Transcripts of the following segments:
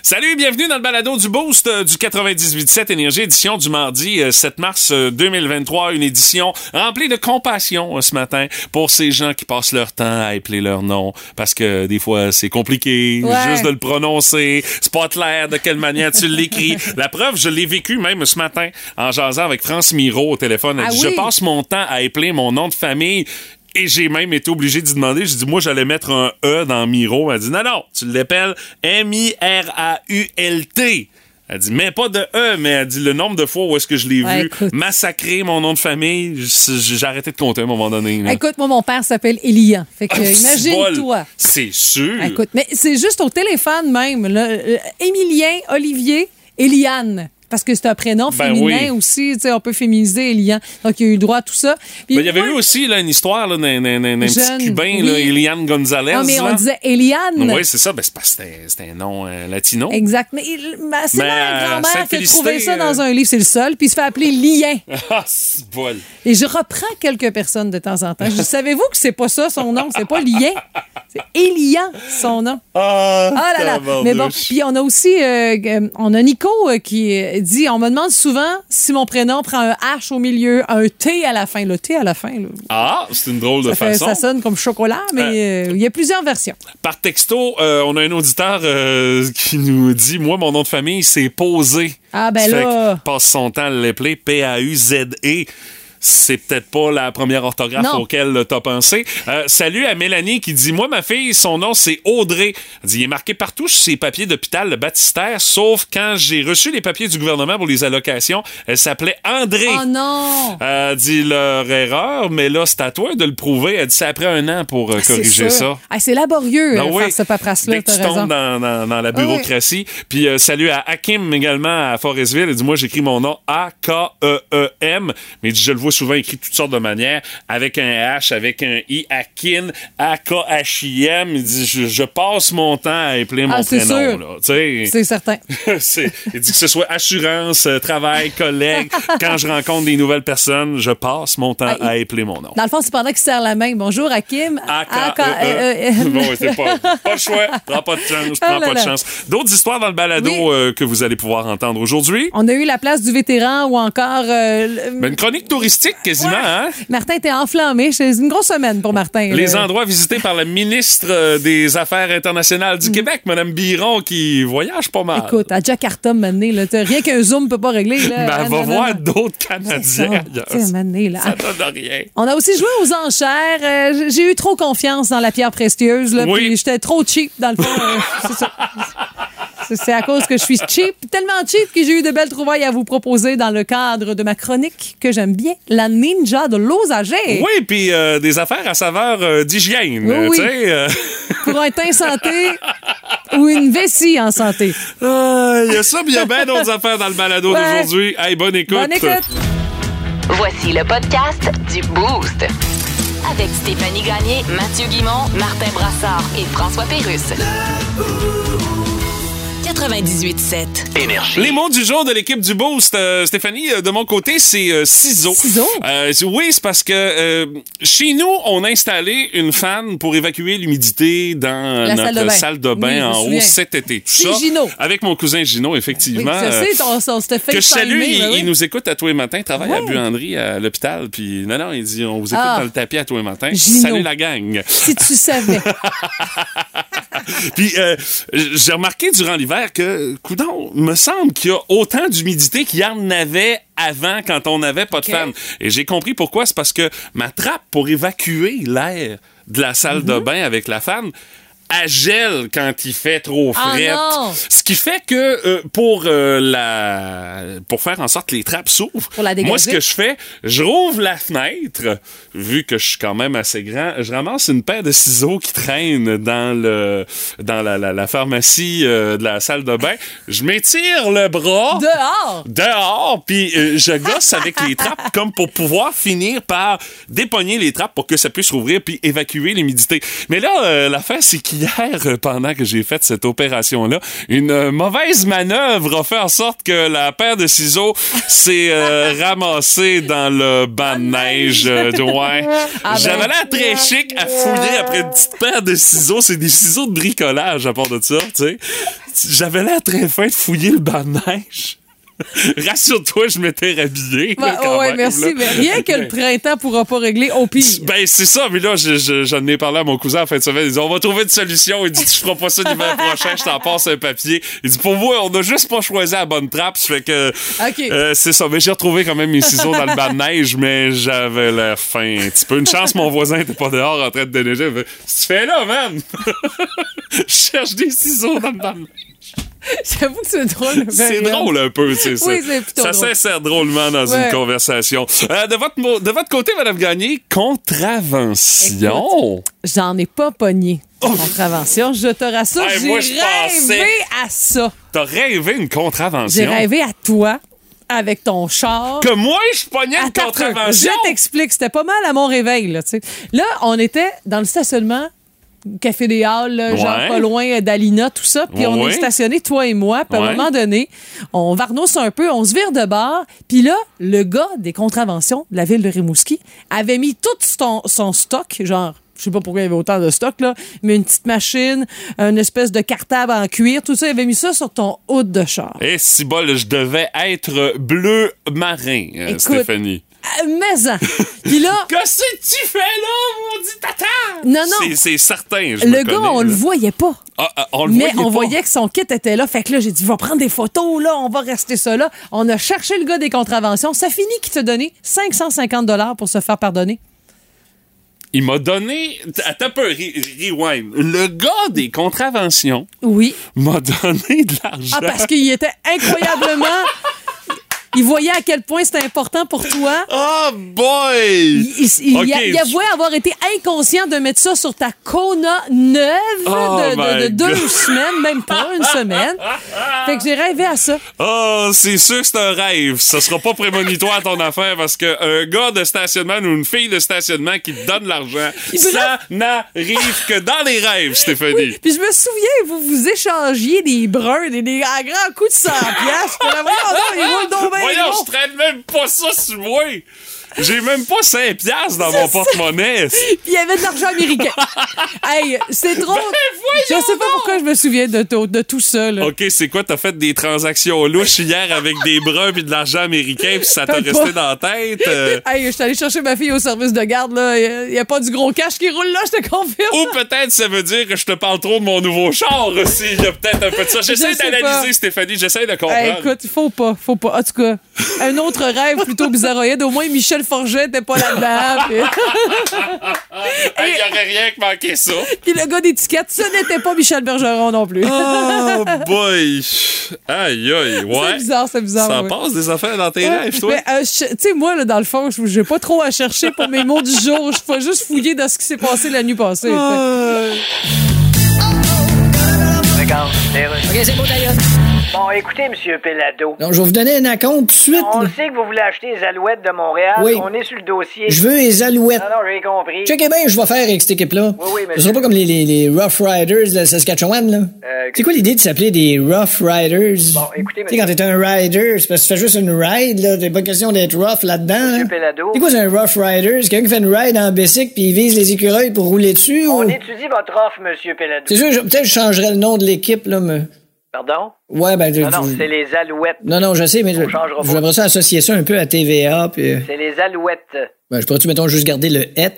Salut, bienvenue dans le balado du Boost euh, du 98.7 Énergie, édition du mardi euh, 7 mars euh, 2023. Une édition remplie de compassion euh, ce matin pour ces gens qui passent leur temps à appeler leur nom parce que des fois c'est compliqué Ouais. juste de le prononcer. C'est pas clair de quelle manière tu l'écris. La preuve, je l'ai vécu même ce matin en jasant avec France Miro au téléphone. Elle Ah dit, oui? Je passe mon temps à appeler mon nom de famille. Et j'ai même été obligé d'y demander. J'ai dit, moi, j'allais mettre un E dans Miro. Elle dit, non, non, tu l'appelles M-I-R-A-U-L-T. Elle dit, mais pas de E, mais elle dit le nombre de fois où est-ce que je l'ai Ouais, vu écoute. massacrer mon nom de famille. J'ai arrêté de compter à un moment donné. là. Écoute, moi, mon père s'appelle Elian. Fait que, Ah, imagine-toi. C'est sûr. Écoute, mais c'est juste au téléphone même. Là. Euh, Émilien, Olivier, Eliane. Parce que c'est un prénom Ben féminin oui. aussi. tu sais, On peut féminiser Elian. Donc, il a eu le droit à tout ça. Ben, il y avait eu aussi là, une histoire d'un petit cubain, là, oui. Eliane Gonzalez. Non, mais on là. disait Eliane. Oui, c'est ça. Ben, c'est parce que c'était- un nom euh, latino. Exact. Mais c'est ma grand-mère qui a trouvé ça euh, dans un livre. C'est le seul. Puis il se fait appeler Lien. Ah, c'est bol. Et je reprends quelques personnes de temps en temps. Je savez-vous que c'est pas ça son nom? C'est pas Lien. C'est Elian, son nom. Ah, Ah là là. Mais bon, puis on a aussi, euh, on a Nico euh, qui dit, on me demande souvent si mon prénom prend un H au milieu, un T à la fin. Le T à la fin, là, Ah, c'est une drôle de fait- façon. ça sonne comme chocolat, mais euh, il y a plusieurs versions. Par texto, euh, on a un auditeur euh, qui nous dit Moi, mon nom de famille, c'est Posé. Ah, ben là. passe son temps à l'appeler P-A-U-Z-E. C'est peut-être pas la première orthographe Non. auquel t'as pensé. Euh, salut à Mélanie qui dit Moi, ma fille, son nom, c'est Audrey. Elle dit Il est marqué partout sur ses papiers d'hôpital, le baptistère, sauf quand j'ai reçu les papiers du gouvernement pour les allocations, elle s'appelait André. Oh non! Elle dit leur erreur, mais là, c'est à toi de le prouver. Elle dit c'est après un an pour euh, C'est corriger ça. Ah, c'est laborieux, Ben euh, oui. faire ce paperasse-là, Dès que tu raison. tombes dans, dans- dans la Ah oui. bureaucratie. Puis euh, salut à Hakim également à Forestville. Il dit Moi, j'écris mon nom A-K-E-E-M. Mais Je le vois souvent écrit toutes sortes de manières, avec un H, avec un I, Akin, A-K-H-I-M. Il dit Je, je passe mon temps à appeler mon Ah, c'est prénom. C'est certain. Il dit que ce soit assurance, euh, travail, collègue. Quand je rencontre des nouvelles personnes, je passe mon temps Ah, à appeler mon nom. Dans le fond, c'est pendant qu'il serre la main. Bonjour, Hakim. A-K-E-E. Bon, ouais, c'est pas, pas le choix. Prends pas de chance. Ah Prends là pas de chance. D'autres histoires dans le balado euh, que vous allez pouvoir entendre aujourd'hui? On a eu la place du vétéran ou encore. euh, Ben, une chronique touristique quasiment, Ouais. hein? Martin était enflammé. C'est une grosse semaine pour Martin. Les là. endroits visités par la ministre euh, des Affaires internationales du Québec, Mme Biron, qui voyage pas mal. Mm. Écoute, à Jakarta, maintenant, là, rien qu'un zoom peut pas régler. Là. Ben, Ah, elle va voir d'autres ça. Canadiens là. Ça donne rien. On a aussi joué aux enchères. Euh, J'ai eu trop confiance dans la pierre précieuse. Là, Oui. J'étais trop cheap, dans le fond. Euh, c'est ça. C'est- à cause que je suis cheap, tellement cheap que j'ai eu de belles trouvailles à vous proposer dans le cadre de ma chronique que j'aime bien, la ninja de l'osager. Oui, puis euh, des affaires à saveur euh, d'hygiène. Oui, euh, oui. euh, Pour un teint santé ou une vessie en santé. ah, Il y a ça, il y a bien d'autres affaires dans le balado Ouais. d'aujourd'hui. Hey, bonne écoute. Bonne écoute. Voici le podcast du Boost. Avec Stéphanie Gagné, Mathieu Guimont, Martin Brassard et François Pérusse. 98.7. Énergie. Les mots du jour de l'équipe du Boost, euh, Stéphanie, euh, de mon côté, c'est euh, ciseaux. Ciseaux? Euh, c'est- oui, c'est parce que euh, chez nous, on a installé une fan pour évacuer l'humidité dans La notre salle de bain. salle de bain Oui, je me en haut cet été. Tout ça, Gino. Avec mon cousin Gino, effectivement. euh, sais, on, on s'était fait que je salue, il, ben oui. il nous écoute à tous les matins, il travaille à Ouais. Buanderie à l'hôpital, puis non, non, il dit, on vous écoute Ah. dans le tapis à tous les matins. Gino. Salut la gang. Si tu savais. Puis euh, j'ai remarqué durant l'hiver que, coudon, me semble qu'il y a autant d'humidité qu'il y en avait avant quand on n'avait pas de fan. Et j'ai compris pourquoi. C'est parce que ma trappe pour évacuer l'air de la salle Mhm. de bain avec la fan, gèle quand il fait trop Ah fret. Ce qui fait que euh, pour euh, la pour faire en sorte que les trappes s'ouvrent, moi ce que je fais, je rouvre la fenêtre, vu que je suis quand même assez grand, je ramasse une paire de ciseaux qui traînent dans le dans la, la, la pharmacie euh, de la salle de bain, je m'étire le bras Dehors! dehors, puis je gosse avec les trappes comme pour pouvoir finir par dépogner les trappes pour que ça puisse rouvrir puis évacuer l'humidité. Mais là, l'affaire, c'est qu'hier, hier, euh, pendant que j'ai fait cette opération-là, une euh, mauvaise manœuvre a fait en sorte que la paire de ciseaux s'est euh, ramassée dans le banc de neige. euh, ouais. Ah ben. J'avais l'air très chic à fouiller après une petite paire de ciseaux. C'est des ciseaux de bricolage à part de ça, tu sais. J'avais l'air très fin de fouiller le banc de neige. Rassure-toi, je m'étais rhabillé. ouais, même, merci, là. mais rien que le printemps pourra pas régler au pire. Ben, c'est ça, mais là, je- je- j'en ai parlé à mon cousin en fin de semaine. Il dit, on va trouver une solution. Il dit, tu feras pas ça l'hiver prochain, je t'en passe un papier. Il dit, pour moi, on a juste pas choisi la bonne trappe. Ça fait que, euh, c'est ça. Mais j'ai retrouvé quand même mes ciseaux dans le bas de neige, mais j'avais l'air fin un petit peu. Une chance, mon voisin était pas dehors en train de déneiger. Il fait, tu fais là, man? je cherche des ciseaux dans le bas de neige. J'avoue que c'est drôle. C'est drôle un peu, c'est ça. Oui, c'est plutôt Ça s'insère drôlement dans Ouais. une conversation. Euh, de, votre, de votre côté, Madame Gagné, contravention. J'en ai pas pogné. Contravention, je te rassure, j'ai rêvé à ça. T'as rêvé une contravention? J'ai rêvé à toi avec ton char. Que moi, je pognais une contravention. Je t'explique, c'était pas mal à mon réveil. Là, là, on était dans le stationnement, Café des Halles, genre pas loin d'Alina, tout ça. Puis on est stationné, toi et moi. Puis à un moment donné, on varnousse un peu, on se vire de bord. Puis là, le gars des contraventions de la ville de Rimouski avait mis tout son, son stock, genre je sais pas pourquoi il y avait autant de stock, là, mais une petite machine, une espèce de cartable en cuir, tout ça, il avait mis ça sur ton haut de char. Eh, si bol, je devais être bleu marin, euh, Écoute, Stéphanie. Euh, mais en. Puis là, Qu'est-ce que tu fais là, maudit tata? Non, non. C'est- certain, je le me gars, connais, on là. le voyait pas. Ah, ah, on le Mais voyait on pas. voyait que son kit était là. Fait que là, j'ai dit, va prendre des photos, là, on va rester ça là. On a cherché le gars des contraventions. Ça finit qu'il te donné 550 pour se faire pardonner. Il m'a donné... Attends un peu, re- rewind. Le gars des contraventions Oui. m'a donné de l'argent. Ah, parce qu'il était incroyablement. il voyait à quel point c'était important pour toi. Oh boy! Il, avouait avoir été inconscient de mettre ça sur ta Kona neuve Oh de, de- de my deux semaines, même pas une semaine. Fait que j'ai rêvé à ça. Oh, c'est sûr que c'est un rêve. Ça sera pas prémonitoire ton affaire parce que un gars de stationnement ou une fille de stationnement qui te donne l'argent, ça n'arrive que dans les rêves, Stéphanie. Puis je me souviens, vous vous échangiez des bruns, des, des à grands coups de 100 piastres. Voyons donc, ils roulent donc bien Voyons, je traîne même pas ça sur moi. J'ai même pas 5 piastres dans mon porte-monnaie. Puis il y avait de l'argent américain. hey, c'est drôle. je sais pas pourquoi je me souviens de, to- de tout ça. Là. OK, c'est quoi? T'as fait des transactions louches hier avec des bruns puis de l'argent américain puis ça t'a resté dans la tête? euh, Hey, je suis allée chercher ma fille au service de garde. là. Il n'y a, pas du gros cash qui roule là, je te confirme. Ou peut-être ça veut dire que je te parle trop de mon nouveau char aussi. Il y a peut-être un peu de ça. J'essaie d'analyser, pas. Stéphanie. J'essaie de comprendre. Hey, écoute, faut pas, faut pas. En tout cas, un autre rêve plutôt bizarroïde. Au moins, Michel Forget n'était pas là-dedans. Puis, Hey, Il y aurait rien que manquer ça. puis le gars d'étiquette, ce n'était pas Michel Bergeron non plus. Oh boy! Aïe aïe, C'est ouais. bizarre, c'est bizarre. Ça ouais. passe des affaires dans tes rêves, toi? Mais, euh, je- tu sais, moi, là, dans le fond, je j'ai pas trop à chercher pour mes mots du jour. Je fais juste fouiller dans ce qui s'est passé la nuit passée. OK, c'est beau, d'ailleurs. Bon, écoutez, Monsieur Pelado. Donc, je vais vous donner un acompte tout de suite. On là. sait que vous voulez acheter les alouettes de Montréal. Oui. On est sur le dossier. Je veux les alouettes. Non, non, j'ai compris. Checkez bien, je vais faire avec cette équipe-là. Oui, oui, Ce monsieur. sera pas comme les, les, les Rough Riders de Saskatchewan, là. Euh, c'est quoi l'idée de s'appeler des Rough Riders? Bon, écoutez, Tu sais, quand t'es un rider, c'est parce que tu fais juste une ride, là. T'as pas question d'être rough là-dedans. Monsieur hein. Pelado. C'est quoi, c'est un Rough Rider? C'est quelqu'un qui fait une ride en bicycle puis il vise les écureuils pour rouler dessus? On ou- étudie votre offre, Monsieur Pelado. C'est sûr, je- peut-être je changerais le nom de l'équipe, là, mais... Pardon? Ouais, ben... Non, non, c'est les alouettes. non, non, je sais, mais je- j'aimerais ça associer ça un peu à TVA, puis... euh, C'est les alouettes. Ben, je pourrais-tu, mettons, juste garder le « et »,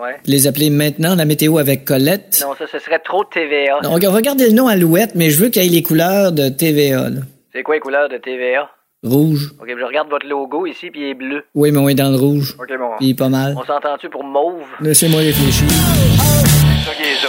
Ouais. les appeler maintenant la météo avec Colette? Non, ça, ce serait trop TVA. Non, on va garder le nom Alouette, mais je veux qu'il y ait les couleurs de TVA, là. C'est quoi les couleurs de TVA? Rouge. OK, je regarde votre logo ici, puis il est bleu. Oui, mais on est dans le rouge. OK, bon. Puis il est pas mal. On s'entend-tu pour mauve? Laissez-moi réfléchir. C'est ça qui est ça.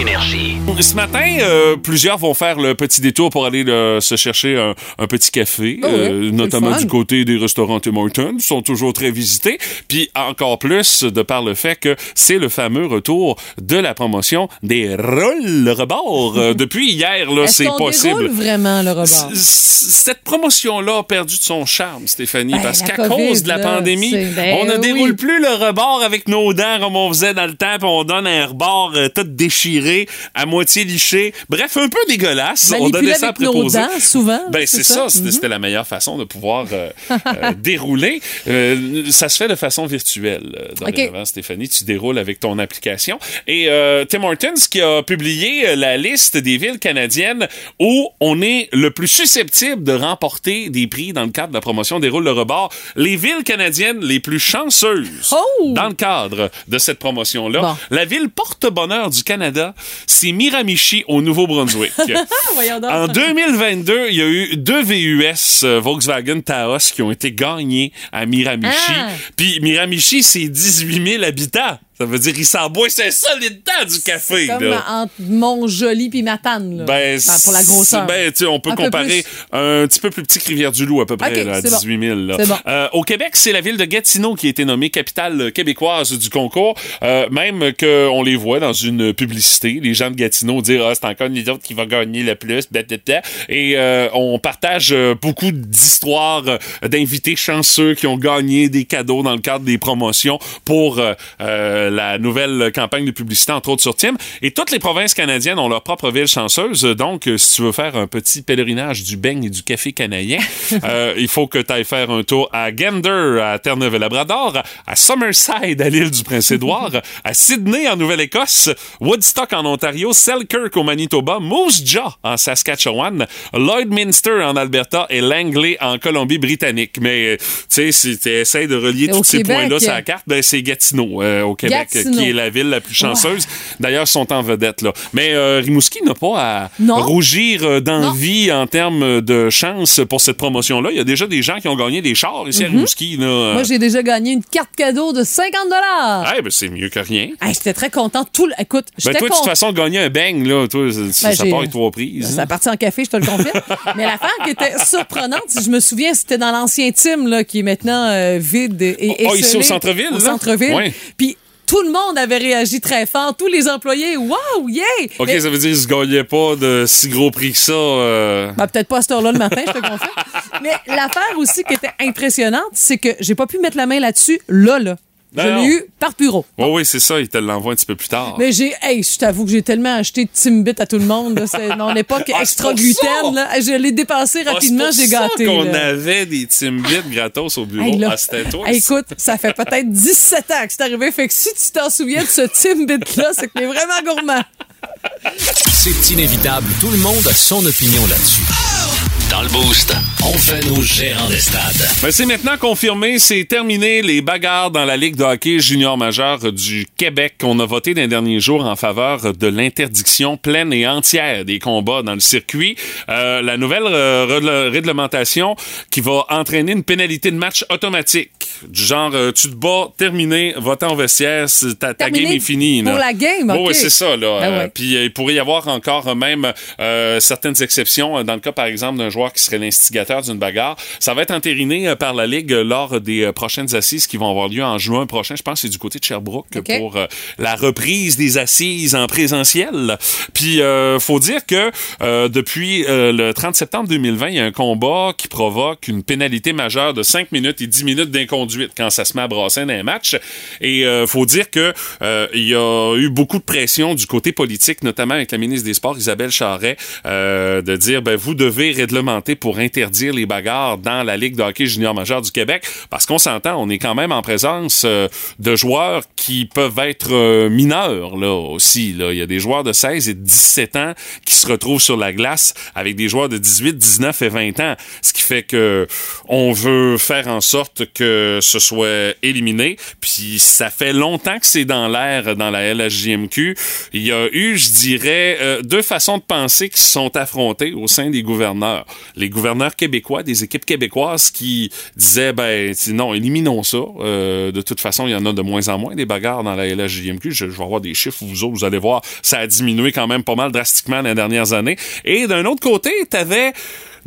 Énergie. Ce matin, euh, plusieurs vont faire le petit détour pour aller euh, se chercher un, un petit café, Ah euh, notamment du côté des restaurants Tim Hortons, Ils sont toujours très visités. Puis encore plus de par le fait que c'est le fameux retour de la promotion des rôles le rebord. Depuis hier, là, Est-ce c'est qu'on possible. déroule vraiment le rebord? Cette promotion-là a perdu de son charme, Stéphanie, Ben, parce qu'à cause de la là, pandémie, ben on ne oui. déroule plus le rebord avec nos dents comme on faisait dans le temps, puis on donne un rebord euh, tout déchiré, à moitié liché. Bref, un peu dégueulasse. on donnait ça à nos préposer. dents, souvent. Ben, c'est ça? C'était Mhm. c'était la meilleure façon de pouvoir euh, euh, dérouler. Euh, ça se fait de façon virtuelle, euh, dorénavant, Stéphanie. Tu déroules avec ton application. Et euh, Tim Hortons qui a publié euh, la liste des villes canadiennes où on est le plus susceptible de remporter des prix dans le cadre de la promotion des rôles de rebord. Les villes canadiennes les plus chanceuses Oh! dans le cadre de cette promotion-là. Bon. La ville porte-bonheur du Canada, c'est Miramichi au Nouveau-Brunswick. En 2022, il y a eu deux VUS euh, Volkswagen Taos qui ont été gagnés à Miramichi. Ah. Puis Miramichi, c'est 18 000 habitants. Ça veut dire qu'il s'emboie c'est ça les dents du café. Comme là. entre Mont-Joli puis Matane, là. Ben, Enfin, pour la grosseur. c'est- Ben, tu on peut Un comparer un petit peu plus petit que Rivière-du-Loup, à peu près, là, à c'est bon. 18 000. là. C'est bon. Euh, au Québec, c'est la ville de Gatineau qui a été nommée capitale québécoise du concours. Euh, même qu'on les voit dans une publicité, les gens de Gatineau dire ah, c'est encore nous autres qui va gagner le plus, blablabla. Et euh, on partage euh, beaucoup d'histoires euh, d'invités chanceux qui ont gagné des cadeaux dans le cadre des promotions pour euh, euh, la nouvelle campagne de publicité, entre autres sur Tim. Et toutes les provinces canadiennes ont leur propre ville chanceuse. Donc, euh, si tu veux faire un petit pèlerinage du beigne et du café canadien, euh, il faut que tu ailles faire un tour à Gander, à Terre-Neuve-et-Labrador, à Summerside, à l'île du Prince-Édouard, à Sydney, en Nouvelle-Écosse, Woodstock, en Ontario, Selkirk, au Manitoba, Moose Jaw, en Saskatchewan, Lloydminster, en Alberta et Langley, en Colombie-Britannique. Mais, euh, tu sais, si tu essaies de relier tous ces points-là sur la carte, ben, c'est Gatineau, euh, au Québec, Gatineau. qui est la ville la plus chanceuse. D'ailleurs, ils sont en vedette, là. Mais euh, Rimouski n'a pas à Non. rougir euh, d'envie en termes de chance pour cette promotion-là. Il y a déjà des gens qui ont gagné des chars ici à Rimouski. Là. Mhm. Moi, j'ai déjà gagné une carte cadeau de 50 dollars. Eh ben, c'est mieux que rien. J'étais très content. Tout le- Écoute, Ben, toi, de toute façon, gagner un bang, là, toi, ça, Ben, ça part avec trois prises. Ça hein. partit en café, je te le confirme. Mais l'affaire qui était surprenante, si je me souviens, c'était dans l'ancien team, là, qui est maintenant euh, vide et et Oh, ici esselé. au centre-ville, Au centre-ville. Puis tout le monde avait réagi très fort. Tous les employés, waouh, yeah! OK, Mais- ça veut dire qu'ils se gagnaient pas de si gros prix que ça. euh. Ben, peut-être pas à cette heure-là le matin, je te confirme. Mais l'affaire aussi qui était impressionnante, c'est que j'ai pas pu mettre la main là-dessus, là, là. Je l'ai eu par bureau. Oui, oui, c'est ça. Ils te l'envoient un petit peu plus tard. Mais j'ai, hey, je t'avoue que j'ai tellement acheté de Timbit à tout le monde. là. C'est mon époque Ah, extra gluten. Là. Je l'ai dépensé Ah, rapidement, j'ai gâté. ça qu'on là. avait des Timbits gratos au bureau. Hey, là, ah, c'était toi. hey, écoute, ça fait peut-être 17 ans que c'est arrivé. Fait que si tu t'en souviens de ce Timbit-là, c'est que t'es vraiment gourmand. C'est inévitable. Tout le monde a son opinion là-dessus. Dans le Boost, On fait nos gérants des stades. Ben, c'est maintenant confirmé, c'est terminé les bagarres dans la Ligue de hockey junior majeur du Québec. On a voté dans les derniers jours en faveur de l'interdiction pleine et entière des combats dans le circuit. Euh, la nouvelle euh, réglementation qui va entraîner une pénalité de match automatique. Du genre, euh, tu te bats, terminé, va-t'en au vestiaire, ta, game est finie. pour là. la game, ok. ouais, c'est ça. Là. Ben Euh, ouais. Puis euh, il pourrait y avoir encore même euh, certaines exceptions dans le cas, par exemple, d'un joueur qui serait l'instigateur d'une bagarre. Ça va être entériné euh, par la Ligue euh, lors des euh, prochaines assises qui vont avoir lieu en juin prochain. Je pense que c'est du côté de Sherbrooke OK. pour euh, la reprise des assises en présentiel. Puis, euh, faut dire que euh, depuis euh, le 30 septembre 2020, il y a un combat qui provoque une pénalité majeure de 5 minutes et 10 minutes d'inconduite quand ça se met à brasser dans un match. Et euh, faut dire que euh, il y a eu beaucoup de pression du côté politique, notamment avec la ministre des Sports, Isabelle Charret, euh, de dire ben vous devez réglementer pour interdire les bagarres dans la Ligue de hockey junior majeur du Québec, parce qu'on s'entend, on est quand même en présence euh, de joueurs qui peuvent être euh, mineurs là aussi. Là. Il y a des joueurs de 16 et de 17 ans qui se retrouvent sur la glace avec des joueurs de 18, 19 et 20 ans, ce qui fait que on veut faire en sorte que ce soit éliminé. Puis ça fait longtemps que c'est dans l'air dans la LHJMQ. Il y a eu, je dirais, euh, deux façons de penser qui se sont affrontées au sein des gouverneurs. Les gouverneurs québécois, des équipes québécoises qui disaient, ben, non, éliminons ça. Euh, de toute façon, il y en a de moins en moins des bagarres dans la LHJMQ. Je, je vais avoir des chiffres, vous autres, vous allez voir, ça a diminué quand même pas mal drastiquement les dernières années. Et d'un autre côté, t'avais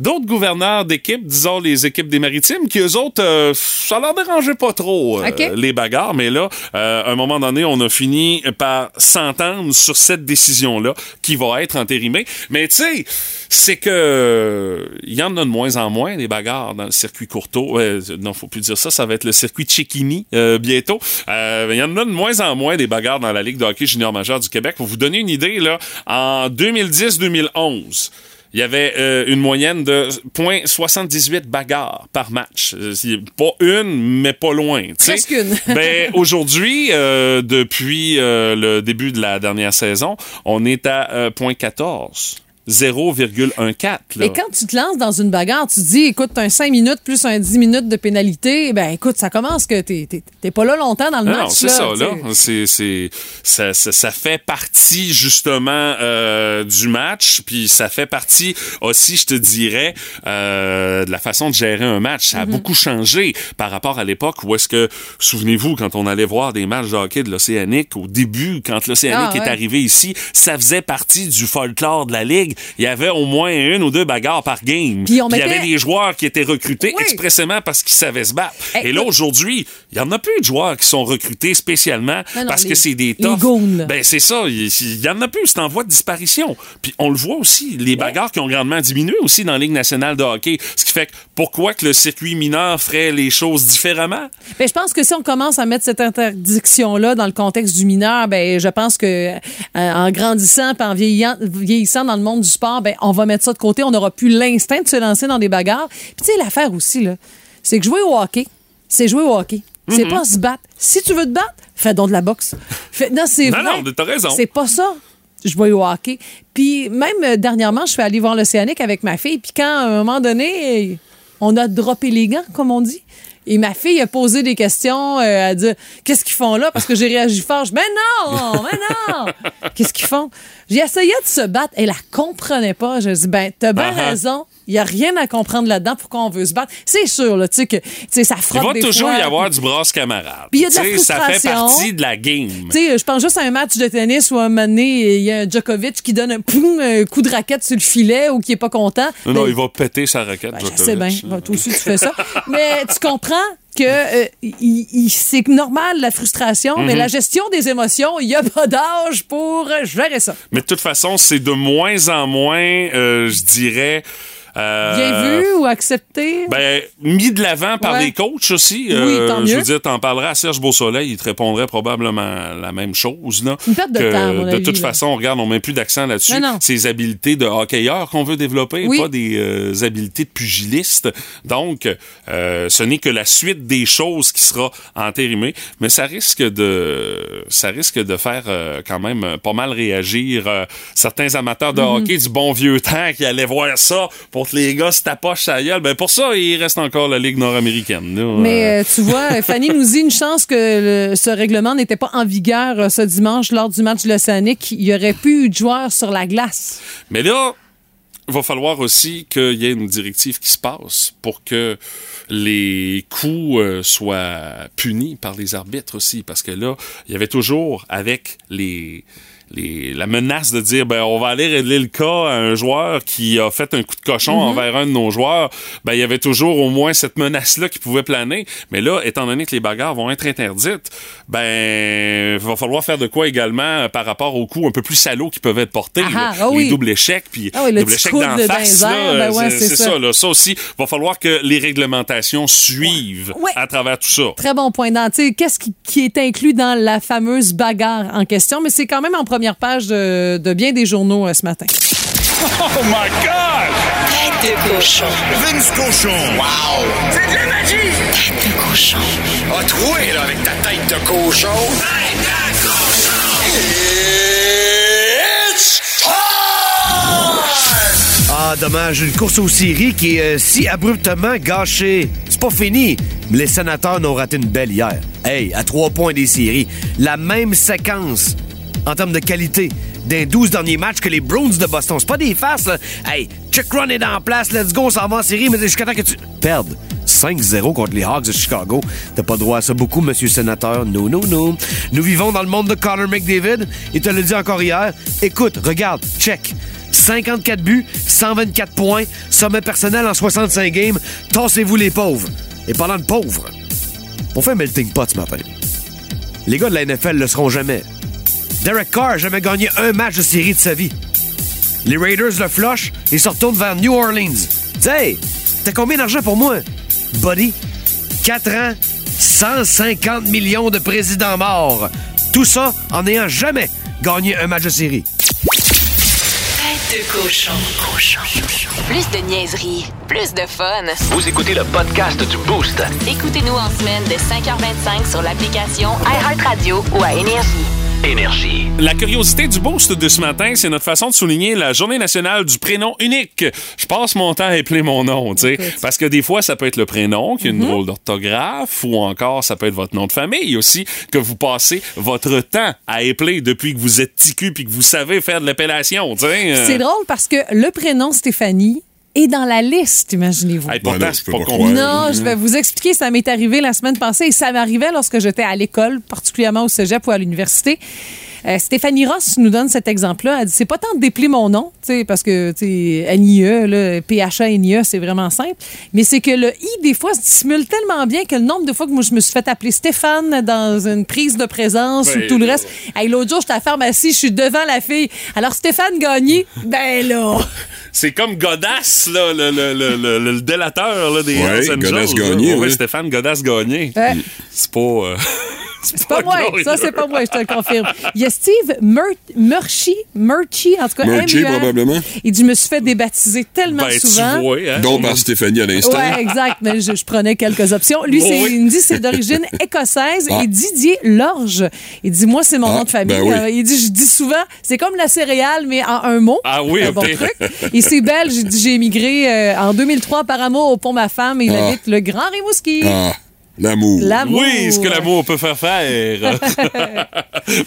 d'autres gouverneurs d'équipes, disons les équipes des maritimes, qui eux autres, euh, ça leur dérangeait pas trop euh, les bagarres, mais là, euh, à un moment donné, on a fini par s'entendre sur cette décision-là qui va être entérimée. Mais tu sais, c'est que il y en a de moins en moins des bagarres dans le circuit. Euh, non, faut plus dire ça, ça va être le circuit Chickini euh, bientôt. Euh, Il y en a de moins en moins des bagarres dans la Ligue de hockey junior majeur du Québec. Pour vous donner une idée, là, en 2010-2011, il y avait euh, une moyenne de 0.78 bagarres par match. Euh, pas une, mais pas loin. Presque une. ben, aujourd'hui, euh, depuis euh, le début de la dernière saison, on est à euh, 0.14. 0,14. là. Et quand tu te lances dans une bagarre, tu te dis, écoute, un 5 minutes plus un 10 minutes de pénalité, ben écoute, ça commence que t'es t'es- t'es pas là longtemps dans le Non, match. non, c'est ça, là. C'est, c'est, ça, ça, ça fait partie, justement, euh, du match, puis ça fait partie aussi, je te dirais, euh, de la façon de gérer un match. Mm-hmm. Ça a beaucoup changé par rapport à l'époque où est-ce que, souvenez-vous, quand on allait voir des matchs de hockey de l'Océanique, au début, quand l'Océanique Ah, est arrivé ici, ça faisait partie du folklore de la Ligue. Il y avait au moins une ou deux bagarres par game. Puis il y avait des joueurs qui étaient recrutés Oui. expressément parce qu'ils savaient se battre. Eh, Et là, aujourd'hui, il y en a plus de joueurs qui sont recrutés spécialement Non, non, parce les- que c'est des goons. Ben, c'est ça. Il il y en a plus. C'est en voie de disparition. Puis on le voit aussi. Les bagarres qui ont grandement diminué aussi dans la Ligue nationale de hockey. Ce qui fait que pourquoi que le circuit mineur ferait les choses différemment? Ben, je pense que si on commence à mettre cette interdiction-là dans le contexte du mineur, ben, je pense que euh, en grandissant puis en vieillissant dans le monde du sport, ben, on va mettre ça de côté. On n'aura plus l'instinct de se lancer dans des bagarres. Puis tu sais, l'affaire aussi, là, c'est que jouer au hockey, c'est jouer au hockey. C'est pas se battre. Si tu veux te battre, fais donc de la boxe. Fais- non, c'est Non, vrai. non, t'as raison. C'est pas ça. Je vois au hockey. Puis même euh, dernièrement, je suis allée voir l'Océanique avec ma fille. Puis quand, à un moment donné, on a droppé les gants, comme on dit. Et ma fille a posé des questions, euh, a dit Qu'est-ce qu'ils font là? Parce que j'ai réagi fort. Je dis, Mais non, mais non! Qu'est-ce qu'ils font? J'ai essayé de se battre. Elle la comprenait pas. Je dis Ben, t'as bien Ah-ha. raison. Il n'y a rien à comprendre là-dedans. Pourquoi on veut se battre? C'est sûr, là, tu sais, que tu sais, ça Il frotte va des toujours fois. y avoir du brasse camarade. Puis il y a de la sais, Ça fait frustration. partie de la game. Tu sais, je pense juste à un match de tennis où un moment donné, il y a un Djokovic qui donne un, poum, un coup de raquette sur le filet ou qui est pas content. Non, non, Ben, il va péter sa raquette. ben, je Djokovic. sais bien. Ben, Toi aussi, tu fais ça. mais tu comprends que euh, il- il- c'est normal la frustration, Mhm. mais la gestion des émotions, il n'y a pas d'âge pour gérer ça. Mais de toute façon, c'est de moins en moins, euh, je dirais. Euh, Bien vu ou accepté? Ben, mis de l'avant par Ouais. les coachs aussi. Oui, Euh, tant Je mieux. veux dire, t'en parlerais à Serge Beausoleil, il te répondrait probablement la même chose. Là, Une perte de Que, temps, mon De avis, toute là. façon, regarde, on met plus d'accent là-dessus. Les habiletés de hockeyeur qu'on veut développer, Oui. pas des euh, habiletés de pugiliste. Donc, euh, ce n'est que la suite des choses qui sera entérimée, mais ça risque de, ça risque de faire euh, quand même pas mal réagir euh, certains amateurs de Mhm. hockey du bon vieux temps qui allaient voir ça pour les gars se tapochent sa gueule. Ben pour ça, il reste encore la Ligue nord-américaine. Mais Euh, euh, tu vois, Fanny nous dit une chance que le- ce règlement n'était pas en vigueur euh, ce dimanche lors du match de l'Océanique. Il y aurait plus eu de joueurs sur la glace. Mais là, il va falloir aussi qu'il y ait une directive qui se passe pour que les coups euh, soient punis par les arbitres aussi. Parce que là, il y avait toujours avec les. Les, la menace de dire ben on va aller régler le cas à un joueur qui a fait un coup de cochon envers un de nos joueurs ben il y avait toujours au moins cette menace là qui pouvait planer mais là étant donné que les bagarres vont être interdites ben il va falloir faire de quoi également par rapport aux coups un peu plus salauds qui peuvent être portés Ah, là. ah oui. les doubles échecs puis Ah oui, le double échec d'en dans face ben ouais, c'est ça. ça là ça aussi va falloir que les réglementations suivent Ouais. à travers tout ça Très bon point. Qu'est-ce qui, qui est inclus dans la fameuse bagarre en question? Mais c'est quand même en première page de, de bien des journaux euh, ce matin. Oh my God! Tête de cochon. Vince Cochon! Wow! C'est de la magie! Tête de cochon. A troué, là, avec ta tête de cochon! Tête de cochon! It's time! Ah, dommage, une course aux séries qui est euh, si abruptement gâchée. C'est pas fini, mais les sénateurs n'ont raté une belle hier. Hey, à trois points des séries, la même séquence en termes de qualité des 12 derniers matchs que les Browns de Boston. C'est pas des farces, là. Hey, Check run est en place, let's go, on s'en va en série, mais jusqu'à temps que tu perdes 5-0 contre les Hawks de Chicago. T'as pas droit à ça beaucoup, monsieur sénateur. Non, non, non. Nous vivons dans le monde de Connor McDavid. Il te l'a dit encore hier. Écoute, regarde, check. 54 buts, 124 points, sommet personnel en 65 games. Tassez-vous les pauvres. Et parlant de pauvres, on fait un melting pot ce matin. Les gars de la NFL le seront jamais. Derek Carr a jamais gagné un match de série de sa vie. Les Raiders le flush et se retournent vers New Orleans. Dis, Hey, t'as combien d'argent pour moi? Buddy, 4 ans, 150 millions de présidents morts. Tout ça en n'ayant jamais gagné un match de série. Tête de cochon. Plus de niaiserie, plus de fun. Vous écoutez le podcast du Boost. Écoutez-nous en semaine de 5h25 sur l'application iHeartRadio ou à Énergie. Énergie. La curiosité du boost de ce matin, c'est notre façon de souligner la journée nationale du prénom unique. Je passe mon temps à épeler mon nom, tu sais, parce que des fois, ça peut être le prénom qui a une drôle d'orthographe, ou encore ça peut être votre nom de famille aussi, que vous passez votre temps à épeler depuis que vous êtes ticu puis que vous savez faire de l'épellation, tu sais. C'est drôle parce que le prénom Stéphanie est dans la liste, imaginez-vous. Hey, pourtant, c'est pas pas con. croire. Non, je vais vous expliquer. Ça m'est arrivé la semaine passée et ça m'arrivait lorsque j'étais à l'école, particulièrement au cégep ou à l'université. Euh, Stéphanie Ross nous donne cet exemple-là. Elle dit c'est pas tant de déplier mon nom, tu sais, parce que NIE, là, PHA, NIE, c'est vraiment simple. Mais c'est que le I, des fois, se dissimule tellement bien que le nombre de fois que moi, je me suis fait appeler Stéphane dans une prise de présence Ben ou tout le reste. Hey, L'autre jour, j'étais à la pharmacie, je suis devant la fille. Alors, Stéphane Gagné, ben là. C'est comme Godas, là, le, le, le, le- le délateur là, des Ouais, Hells Angels, Godas là. Gagné, Ouais. Stéphane Godas Gagné. Ouais. C'est pas... C'est pas moi, ça c'est pas moi, je te le confirme. Il y a Steve Mur Murchie, Murchie, en tout cas, Murchie, M-U-R. probablement. Il dit, je me suis fait débaptiser tellement Ben, tu souvent. vois, hein? Donc par Stéphanie à l'instant. Ouais, exact, mais je, je prenais quelques options. Lui, Oui. il me dit c'est d'origine écossaise Ah. et Didier Lorge. Il dit moi c'est mon Ah, nom de famille. ben oui. Euh, il dit je dis souvent c'est comme la céréale mais en un mot. Ah oui, un ok. bon truc. Et c'est belge. Il dit j'ai émigré euh, en 2003 par amour au pont ma femme et il Ah. habite le Grand Rimouski. L'amour. L'amour. Oui, ce que l'amour peut faire faire.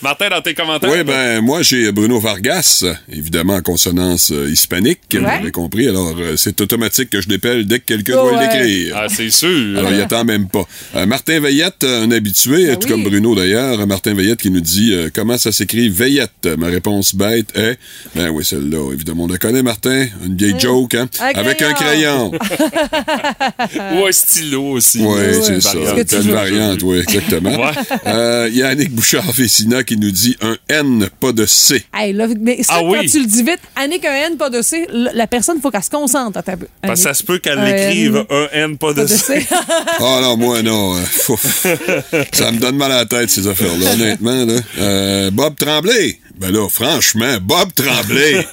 Martin, dans tes commentaires. Oui, ben moi j'ai Bruno Vargas, évidemment en consonance euh, hispanique, vous avez compris. Alors euh, c'est automatique que je dépelle dès que quelqu'un Ouais. doit l'écrire. Ah, c'est sûr. Alors, il attend même pas. Euh, Martin Veillette, un habitué, Ben tout oui. comme Bruno d'ailleurs. Martin Veillette qui nous dit euh, comment ça s'écrit? Veillette. Ma réponse bête est ben oui celle-là. Évidemment, on la connaît Martin, une vieille joke, hein, Un avec un crayon. Ou un stylo aussi. Oui, c'est ça. Ce que tu Telle veux. variante, oui, exactement. Ouais. Euh, Yannick Bouchard-Fessina qui nous dit un N, pas de C. Hey, là, mais ça, Ah quand oui. tu le dis vite, Annick un N, pas de C, la personne, il faut qu'elle se concentre. Un peu. Parce que ça se peut qu'elle l'écrive un N, pas de pas de C. C. Ah non, moi, non. ouf. ça me donne mal à la tête, ces affaires-là, honnêtement. Là. Euh, Bob Tremblay. Ben là, franchement, Bob Tremblay.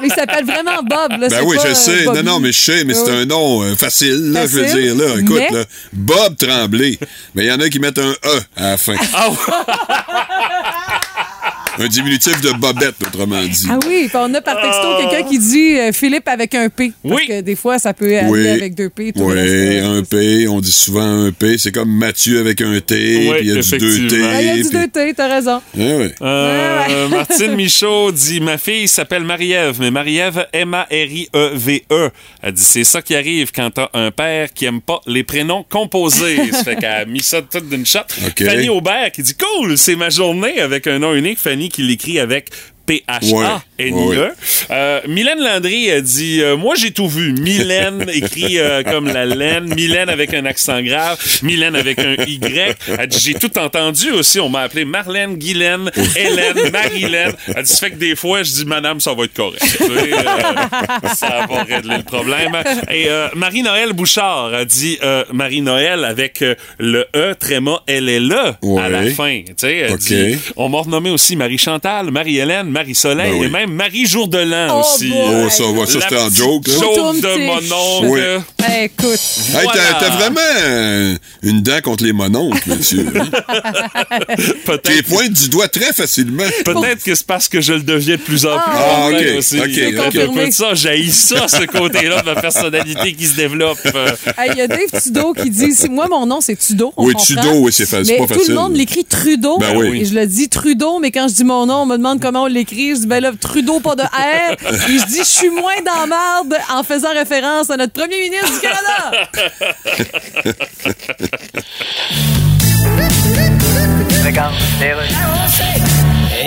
Mais il s'appelle vraiment Bob. Là, Ben oui, pas, je sais. euh, Non, Bobby. non, mais je sais, mais c'est Oui. un nom euh, facile, là, je veux dire. Là. Écoute, mais- là, Bob Tremblay. Mais il y en a qui mettent un E à la fin. Ah un diminutif de Bobette, autrement dit. Ah oui, puis on a par texto quelqu'un qui dit euh, Philippe avec un P. Parce Oui. que des fois, ça peut aller Oui. avec deux P. tout le Oui, reste, euh, un P, on dit souvent un P. C'est comme Mathieu avec un T, Oui, puis il y a du deux T. Ah, il y a du deux T, t'as raison. Ah oui. Euh, Martine Michaud dit Ma fille s'appelle Marie-Ève, mais Marie-Ève, M-A-R-I-E-V-E. Elle dit C'est ça qui arrive quand t'as un père qui aime pas les prénoms composés. ça fait qu'elle a mis ça tout d'une shot. Fanny Aubert qui dit Cool, c'est ma journée avec un nom unique. Fanny qui l'écrit avec. Ouais, ouais. Euh, Mylène Landry a dit euh, Moi, j'ai tout vu. Mylène écrit euh, comme la laine. Mylène avec un accent grave. Mylène avec un Y. Elle dit J'ai tout entendu aussi. On m'a appelé Marlène, Guylaine, Hélène, Marilène. Elle dit Ça fait que des fois, je dis Madame, ça va être correct. Ça va régler le problème. Et Marie-Noël Bouchard a dit Marie-Noël avec le E, tréma, elle est là à la fin. Elle OK. dit On m'a renommé aussi Marie-Chantal, Marie-Hélène, Marie-Soleil Ben oui. et même Marie-Jour de l'An Oh aussi. boy. Oh, ça va, ça c'était en joke, là. De mon oncle. Oui. Ben, écoute. Hey, Voilà. t'as, vraiment euh, une dent contre les mononcles, monsieur. hein? T'es Peut-être pointes du doigt très facilement. peut-être que c'est parce que je le deviens de plus en plus. Ah, Peut-être ok, aussi. ok, Il y a ok. un peu de ça, j'haïs ça, ce côté-là de ma personnalité qui se développe. Euh, Hey, Il y a Dave Trudeau qui dit si moi mon nom c'est Trudeau. on Oui, comprend. Trudeau, oui, c'est fa- c'est Mais pas tout facile. le monde l'écrit Trudeau. Ben oui. Et je le dis Trudeau, mais quand je dis mon nom, on me demande comment on l'écrit. Je dis ben là Trudeau pas de R. Et je dis je suis moins dans marde en faisant référence à notre premier ministre du Canada.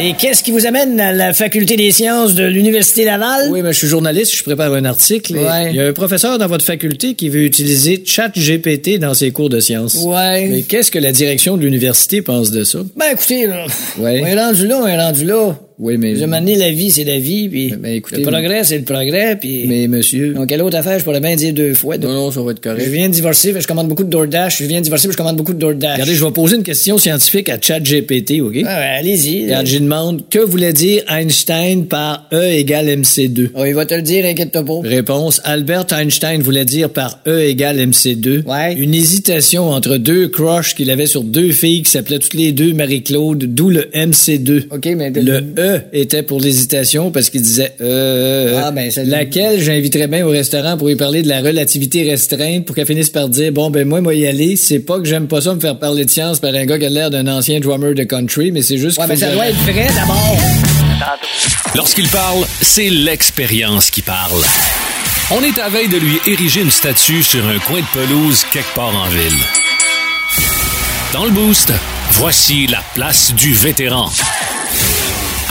Et qu'est-ce qui vous amène à la faculté des sciences de l'Université Laval? Oui, mais je suis journaliste, je prépare un article. Ouais. Il y a un professeur dans votre faculté qui veut utiliser ChatGPT dans ses cours de sciences. Ouais. Mais qu'est-ce que la direction de l'université pense de ça? Ben écoutez, là, Ouais. on est rendu là, on est rendu là. Oui, mais. Je m'amener la vie, c'est la vie, puis écoutez, le progrès, c'est le progrès, puis... Mais monsieur. Donc, quelle autre affaire, je pourrais bien dire deux fois. Non, non, ça va être Je correct. viens de divorcer, je commande beaucoup de DoorDash. Je viens de divorcer, puis je commande beaucoup de DoorDash. Regardez, je vais poser une question scientifique à ChatGPT, OK? Ah, ouais, allez-y. Regarde, je demande que voulait dire Einstein par E égale MC2? Oh, il va te le dire, inquiète-toi pas. Réponse, Albert Einstein voulait dire par E égale MC2. Ouais. Une hésitation entre deux crushs qu'il avait sur deux filles qui s'appelaient toutes les deux Marie-Claude, d'où le MC2. OK, mais... Le E était pour l'hésitation parce qu'il disait euh, euh, euh. Ah, ben, ça- Laquelle? J'inviterais bien au restaurant pour lui parler de la relativité restreinte pour qu'elle finisse par dire Bon, ben, moi, moi, y aller. C'est pas que j'aime pas ça me faire parler de science par un gars qui a l'air d'un ancien drummer de country, mais c'est juste Ouais, mais ça que doit être vrai, d'abord. Lorsqu'il parle, c'est l'expérience qui parle. On est à veille de lui ériger une statue sur un coin de pelouse quelque part en ville. Dans le boost, voici la place du vétéran.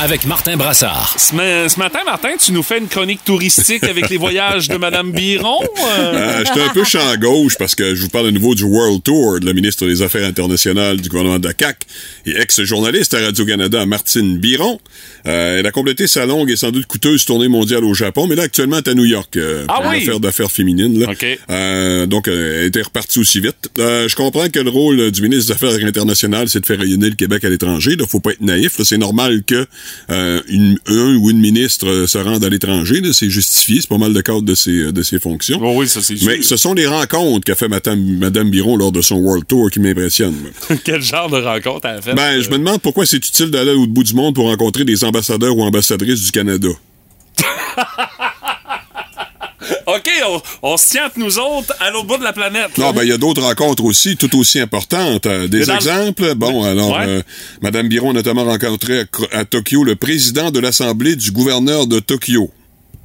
Avec Martin Brassard. Ce, ma- ce matin, Martin, tu nous fais une chronique touristique avec les voyages de Madame Biron. euh? Euh, J'étais un peu champ gauche parce que je vous parle à nouveau du World Tour de la ministre des Affaires internationales du gouvernement de la CAQ et ex-journaliste à Radio-Canada, Martine Biron. Euh, elle a complété sa longue et sans doute coûteuse tournée mondiale au Japon, mais là, actuellement, elle est à New York euh, Ah pour oui? une affaire d'affaires féminines. Là. OK. Euh, donc, euh, elle était repartie aussi vite. Euh, je comprends que le rôle du ministre des Affaires internationales, c'est de faire rayonner le Québec à l'étranger. Il faut pas être naïf. là. C'est normal que euh, une, un ou une ministre euh, se rende à l'étranger. C'est justifié. C'est pas mal le cadre de ses, de ses fonctions. Oh oui, ça c'est. Mais ce sont les rencontres qu'a fait Madame, Madame Biron lors de son World Tour qui m'impressionnent. Quel genre de rencontre elle a fait? Ben, je me demande pourquoi c'est utile d'aller au bout du monde pour rencontrer des ambassadeurs ou ambassadrices du Canada. OK, on, on se tient entre nous autres à l'autre bout de la planète. Non, ben, il y a d'autres rencontres aussi, tout aussi importantes. Euh, des le- exemples? Bon, alors, Ouais. euh, Madame Biron a notamment rencontré à, Tokyo le président de l'Assemblée du gouverneur de Tokyo.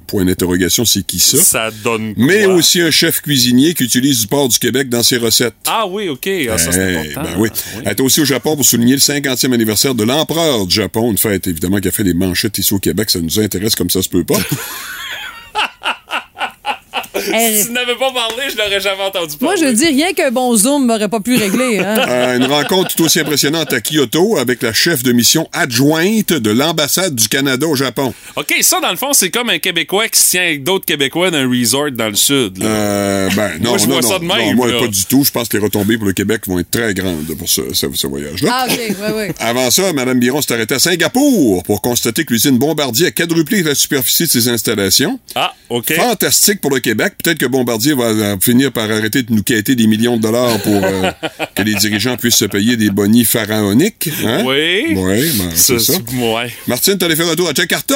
Point d'interrogation, c'est qui ça? Ça donne quoi? Mais aussi un chef cuisinier qui utilise du porc du Québec dans ses recettes. Ah oui, OK. Ah, ça, c'est Hey, important. ben oui. Elle était aussi au Japon pour souligner le 50e anniversaire de l'empereur du Japon, une fête évidemment qui a fait les manchettes ici au Québec. Ça nous intéresse comme ça se peut pas. Elle- Si tu n'avais pas parlé, je l'aurais jamais entendu Moi, parler. je dis rien qu'un bon zoom m'aurait pas pu régler. Hein? Euh, une rencontre tout aussi impressionnante à Kyoto avec la chef de mission adjointe de l'ambassade du Canada au Japon. OK, ça, dans le fond, c'est comme un Québécois qui se tient avec d'autres Québécois d'un resort dans le sud. là. Euh, ben non, Moi, je non, vois non, ça de non, même, moi là. pas du tout. Je pense que les retombées pour le Québec vont être très grandes pour ce, ce- ce voyage-là. Ah, OK, ouais, ouais. Avant ça, Mme Biron s'est arrêtée à Singapour pour constater que l'usine Bombardier a quadruplé la superficie de ses installations. Ah, OK. Fantastique pour le Québec. Peut-être que Bombardier va finir par arrêter de nous quêter des millions de dollars pour euh, que les dirigeants puissent se payer des bonnies pharaoniques. Hein? Oui. Oui, ben, c'est ça. Ouais. Martine, t'allais faire un tour à Jakarta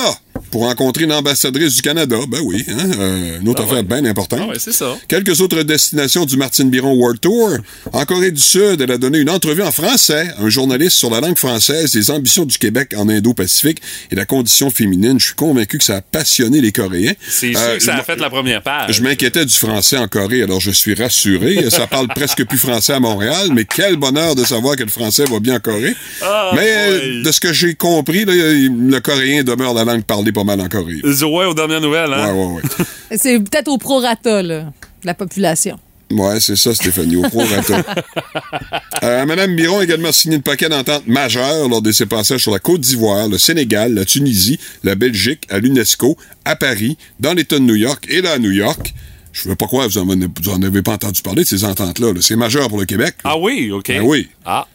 pour rencontrer une ambassadrice du Canada. Ben oui, hein? euh, une autre Ah affaire ouais. bien importante. Ah ouais, c'est ça. Quelques autres destinations du Martine Biron World Tour. En Corée du Sud, elle a donné une entrevue en français à un journaliste sur la langue française, les ambitions du Québec en Indo-Pacifique et la condition féminine. Je suis convaincu que ça a passionné les Coréens. C'est sûr Euh, que ça a fait la première page. je m'inquiétais du français en Corée, alors je suis rassuré. Ça parle presque plus français à Montréal, mais quel bonheur de savoir que le français va bien en Corée. Ah, mais euh, de ce que j'ai compris, là, le coréen demeure la langue parlée pas mal en Corée. Ouais, aux dernières nouvelles, hein? Ouais, ouais, ouais. C'est peut-être au prorata, là, de la population. Ouais, c'est ça, Stéphanie, au prorata. euh, Madame Biron a également signé une paquet d'ententes majeures lors de ses passages sur la Côte d'Ivoire, le Sénégal, la Tunisie, la Belgique, à l'UNESCO, à Paris, dans l'État de New York et là à New York. Je veux pas croire que vous en, vous en avez pas entendu parler de ces ententes-là. là. C'est majeur pour le Québec. là. Ah oui, OK. Ben oui. Ah.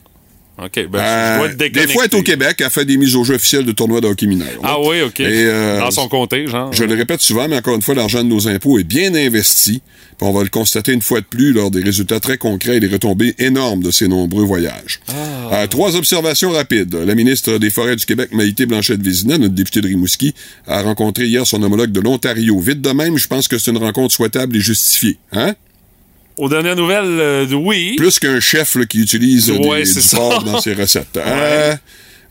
OK. Ben, Euh, je dois être des fois, elle est au Québec, elle fait des mises au jeu officielles de tournois de hockey mineur. Ah oui, OK. Et, euh, Dans son comté, genre. Je le répète souvent, mais encore une fois, l'argent de nos impôts est bien investi. Puis on va le constater une fois de plus lors des résultats très concrets et des retombées énormes de ces nombreux voyages. Euh, trois observations rapides. La ministre des Forêts du Québec, Maïté Blanchette-Vézina, notre députée de Rimouski, a rencontré hier son homologue de l'Ontario. Vite de même, je pense que c'est une rencontre souhaitable et justifiée. Hein? Aux dernières nouvelles, euh, oui. Plus qu'un chef là, qui utilise euh, Ouais, des, du porc dans ses recettes. Euh,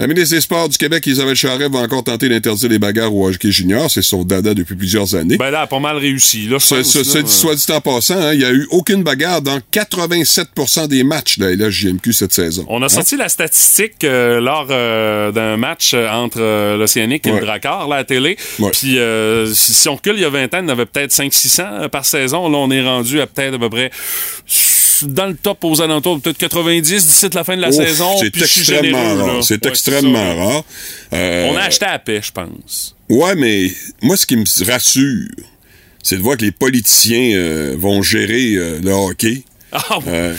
la ministre des Sports du Québec, Isabelle Charret, va encore tenter d'interdire les bagarres au hockey junior. C'est son dada depuis plusieurs années. Ben là, elle a pas mal réussi. Là, Ça, ça, soit dit en passant, hein, il n'y a eu aucune bagarre dans 87% des matchs de la LHJMQ cette saison. On a Hein? sorti la statistique euh, lors euh, d'un match euh, entre euh, l'Océanique et Ouais. le Dracard, là, à la télé. Puis, euh, si, si on recule il y a 20 ans, il y en avait peut-être 500-600 euh, par saison. Là, on est rendu à peut-être à peu près dans le top aux alentours de peut-être 90 d'ici la fin de la Ouf, saison. C'est extrêmement rare. C'est Ouais, extrêmement rare. Euh, On a acheté à paix, je pense. Ouais, mais moi, ce qui me rassure, c'est de voir que les politiciens euh, vont gérer euh, le hockey. Ah. Euh,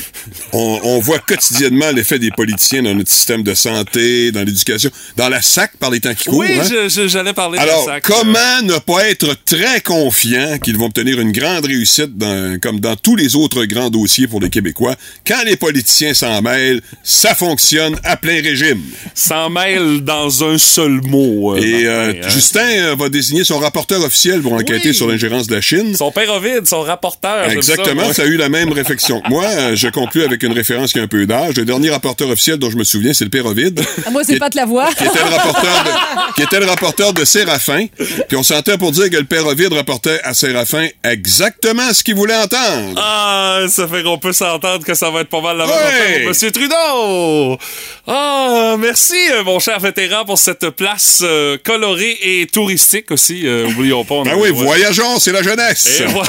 on, on voit quotidiennement l'effet des politiciens dans notre système de santé, dans l'éducation, dans la SAC par les temps qui courent. oui, hein. j'allais parler de Alors, ça. comment ne pas être très confiant qu'ils vont obtenir une grande réussite dans- comme dans tous les autres grands dossiers pour les Québécois? Quand les politiciens s'en mêlent, ça fonctionne à plein régime. S'en mêle dans un seul mot. euh, Et euh, hein. Justin va désigner son rapporteur officiel pour enquêter Oui. sur l'ingérence de la Chine. Son père Ovid, son rapporteur. ça, Exactement, ça, a eu la même réflexion moi. Euh, Je conclus avec une référence qui a un peu d'âge. Le dernier rapporteur officiel dont je me souviens, c'est le père Ovid. Ah, Moi, c'est pas de la voix. qui était le rapporteur de, qui était le rapporteur de Séraphin. Puis on s'entend pour dire que le père Ovid rapportait à Séraphin exactement ce qu'il voulait entendre. Ah, ça fait qu'on peut s'entendre que ça va être pas mal la même Ouais. affaire pour Monsieur Trudeau. Ah, merci, euh, mon cher vétéran, pour cette place euh, colorée et touristique aussi. Euh, oublions pas. on Ben oui, voyageons, c'est la jeunesse. Et voilà.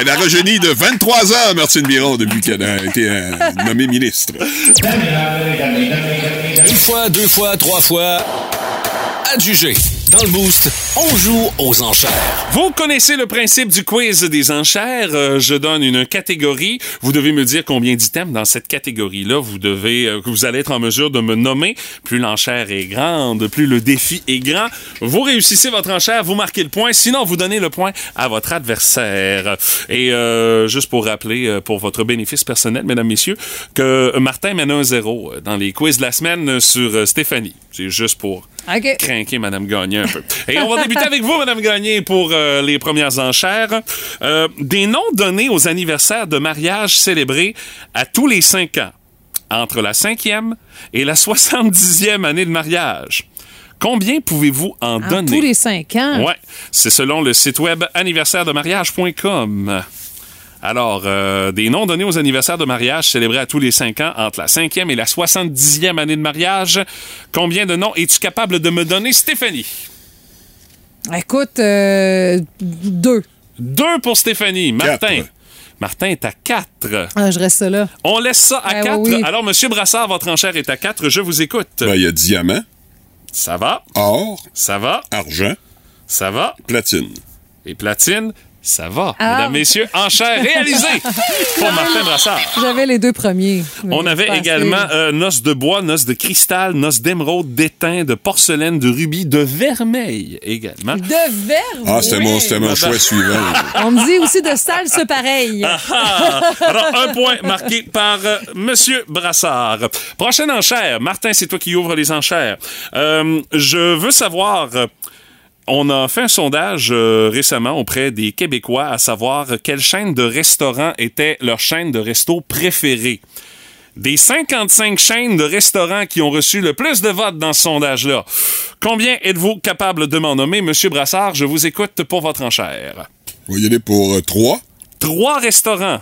Elle a rajeuni de 23 ans, Martine Biron, depuis qu'elle a été euh, nommée ministre. Une fois, deux fois, trois fois. Adjugé. Dans le boost, on joue aux enchères. Vous connaissez le principe du quiz des enchères. Euh, je donne une catégorie. Vous devez me dire combien d'items dans cette catégorie-là vous devez, euh, vous allez être en mesure de me nommer. Plus l'enchère est grande, plus le défi est grand. Vous réussissez votre enchère, vous marquez le point. Sinon, vous donnez le point à votre adversaire. Et euh, juste pour rappeler, euh, pour votre bénéfice personnel, mesdames, messieurs, que Martin mène un zéro dans les quiz de la semaine sur euh, Stéphanie. C'est juste pour OK. craquer Madame Gagné un peu. Et on va débuter avec vous, Madame Gagné, pour euh, les premières enchères. Euh, des noms donnés aux anniversaires de mariage célébrés à tous les cinq ans, entre la cinquième et la soixante-dixième année de mariage. Combien pouvez-vous en En donner? tous les cinq ans? Ouais, c'est selon le site web anniversairedemariage.com. Alors, euh, des noms donnés aux anniversaires de mariage célébrés à tous les cinq ans entre la cinquième et la soixante-dixième année de mariage. Combien de noms es-tu capable de me donner, Stéphanie? Écoute, euh, deux. Deux pour Stéphanie. Martin. Quatre. Martin est à quatre. Ah, je reste là. On laisse ça à Ouais, quatre. oui. Alors, Monsieur Brassard, votre enchère est à quatre. Je vous écoute. Ben, il y a diamant, Ça va, or, ça va, argent, ça va. platine. Et platine, ça va. Ah. Mesdames, messieurs, enchère réalisée pour Martin Brassard. J'avais les deux premiers. On avait également euh, noces de bois, noces de cristal, noces d'émeraude, d'étain, de porcelaine, de rubis, de vermeil également. De verre. Ah, c'était mon, oui. c'était mon choix suivant. On me dit aussi de salse pareil. Ah! Alors, un point marqué par euh, Monsieur Brassard. Prochaine enchère. Martin, c'est toi qui ouvre les enchères. Euh, je veux savoir... on a fait un sondage euh, récemment auprès des Québécois à savoir quelle chaîne de restaurants était leur chaîne de resto préférée. Des 55 chaînes de restaurants qui ont reçu le plus de votes dans ce sondage-là. Combien êtes-vous capable de m'en nommer, Monsieur Brassard? Je vous écoute pour votre enchère. On va y aller pour euh, trois. Trois restaurants.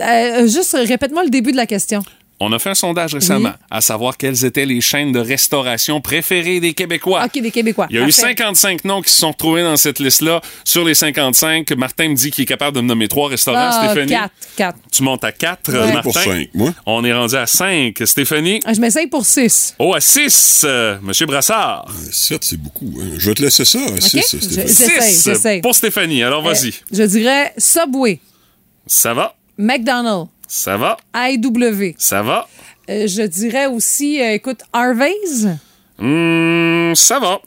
Euh, juste répète-moi le début de la question. On a fait un sondage récemment Oui. à savoir quelles étaient les chaînes de restauration préférées des Québécois. OK, des Québécois. Il y a eu Parfait. 55 noms qui se sont retrouvés dans cette liste-là. Sur les 55, Martin me dit qu'il est capable de me nommer trois restaurants. Ah, Stéphanie, quatre, quatre. tu montes à 4. Ouais. Martin, Pour cinq, moi? on est rendu à 5. Stéphanie, Ah, Je m'essaye pour six. oh, à 6. Monsieur Brassard. Sept, c'est beaucoup. hein. Je vais te laisser ça. à six, Je- Stéphanie. J'essaye, 6 j'essaye. pour Stéphanie. Alors, vas-y. Euh, je dirais Subway, Ça va, McDonald's, ça va, IW, ça va? Euh, je dirais aussi, euh, écoute, Harvey's. Hum, ça va.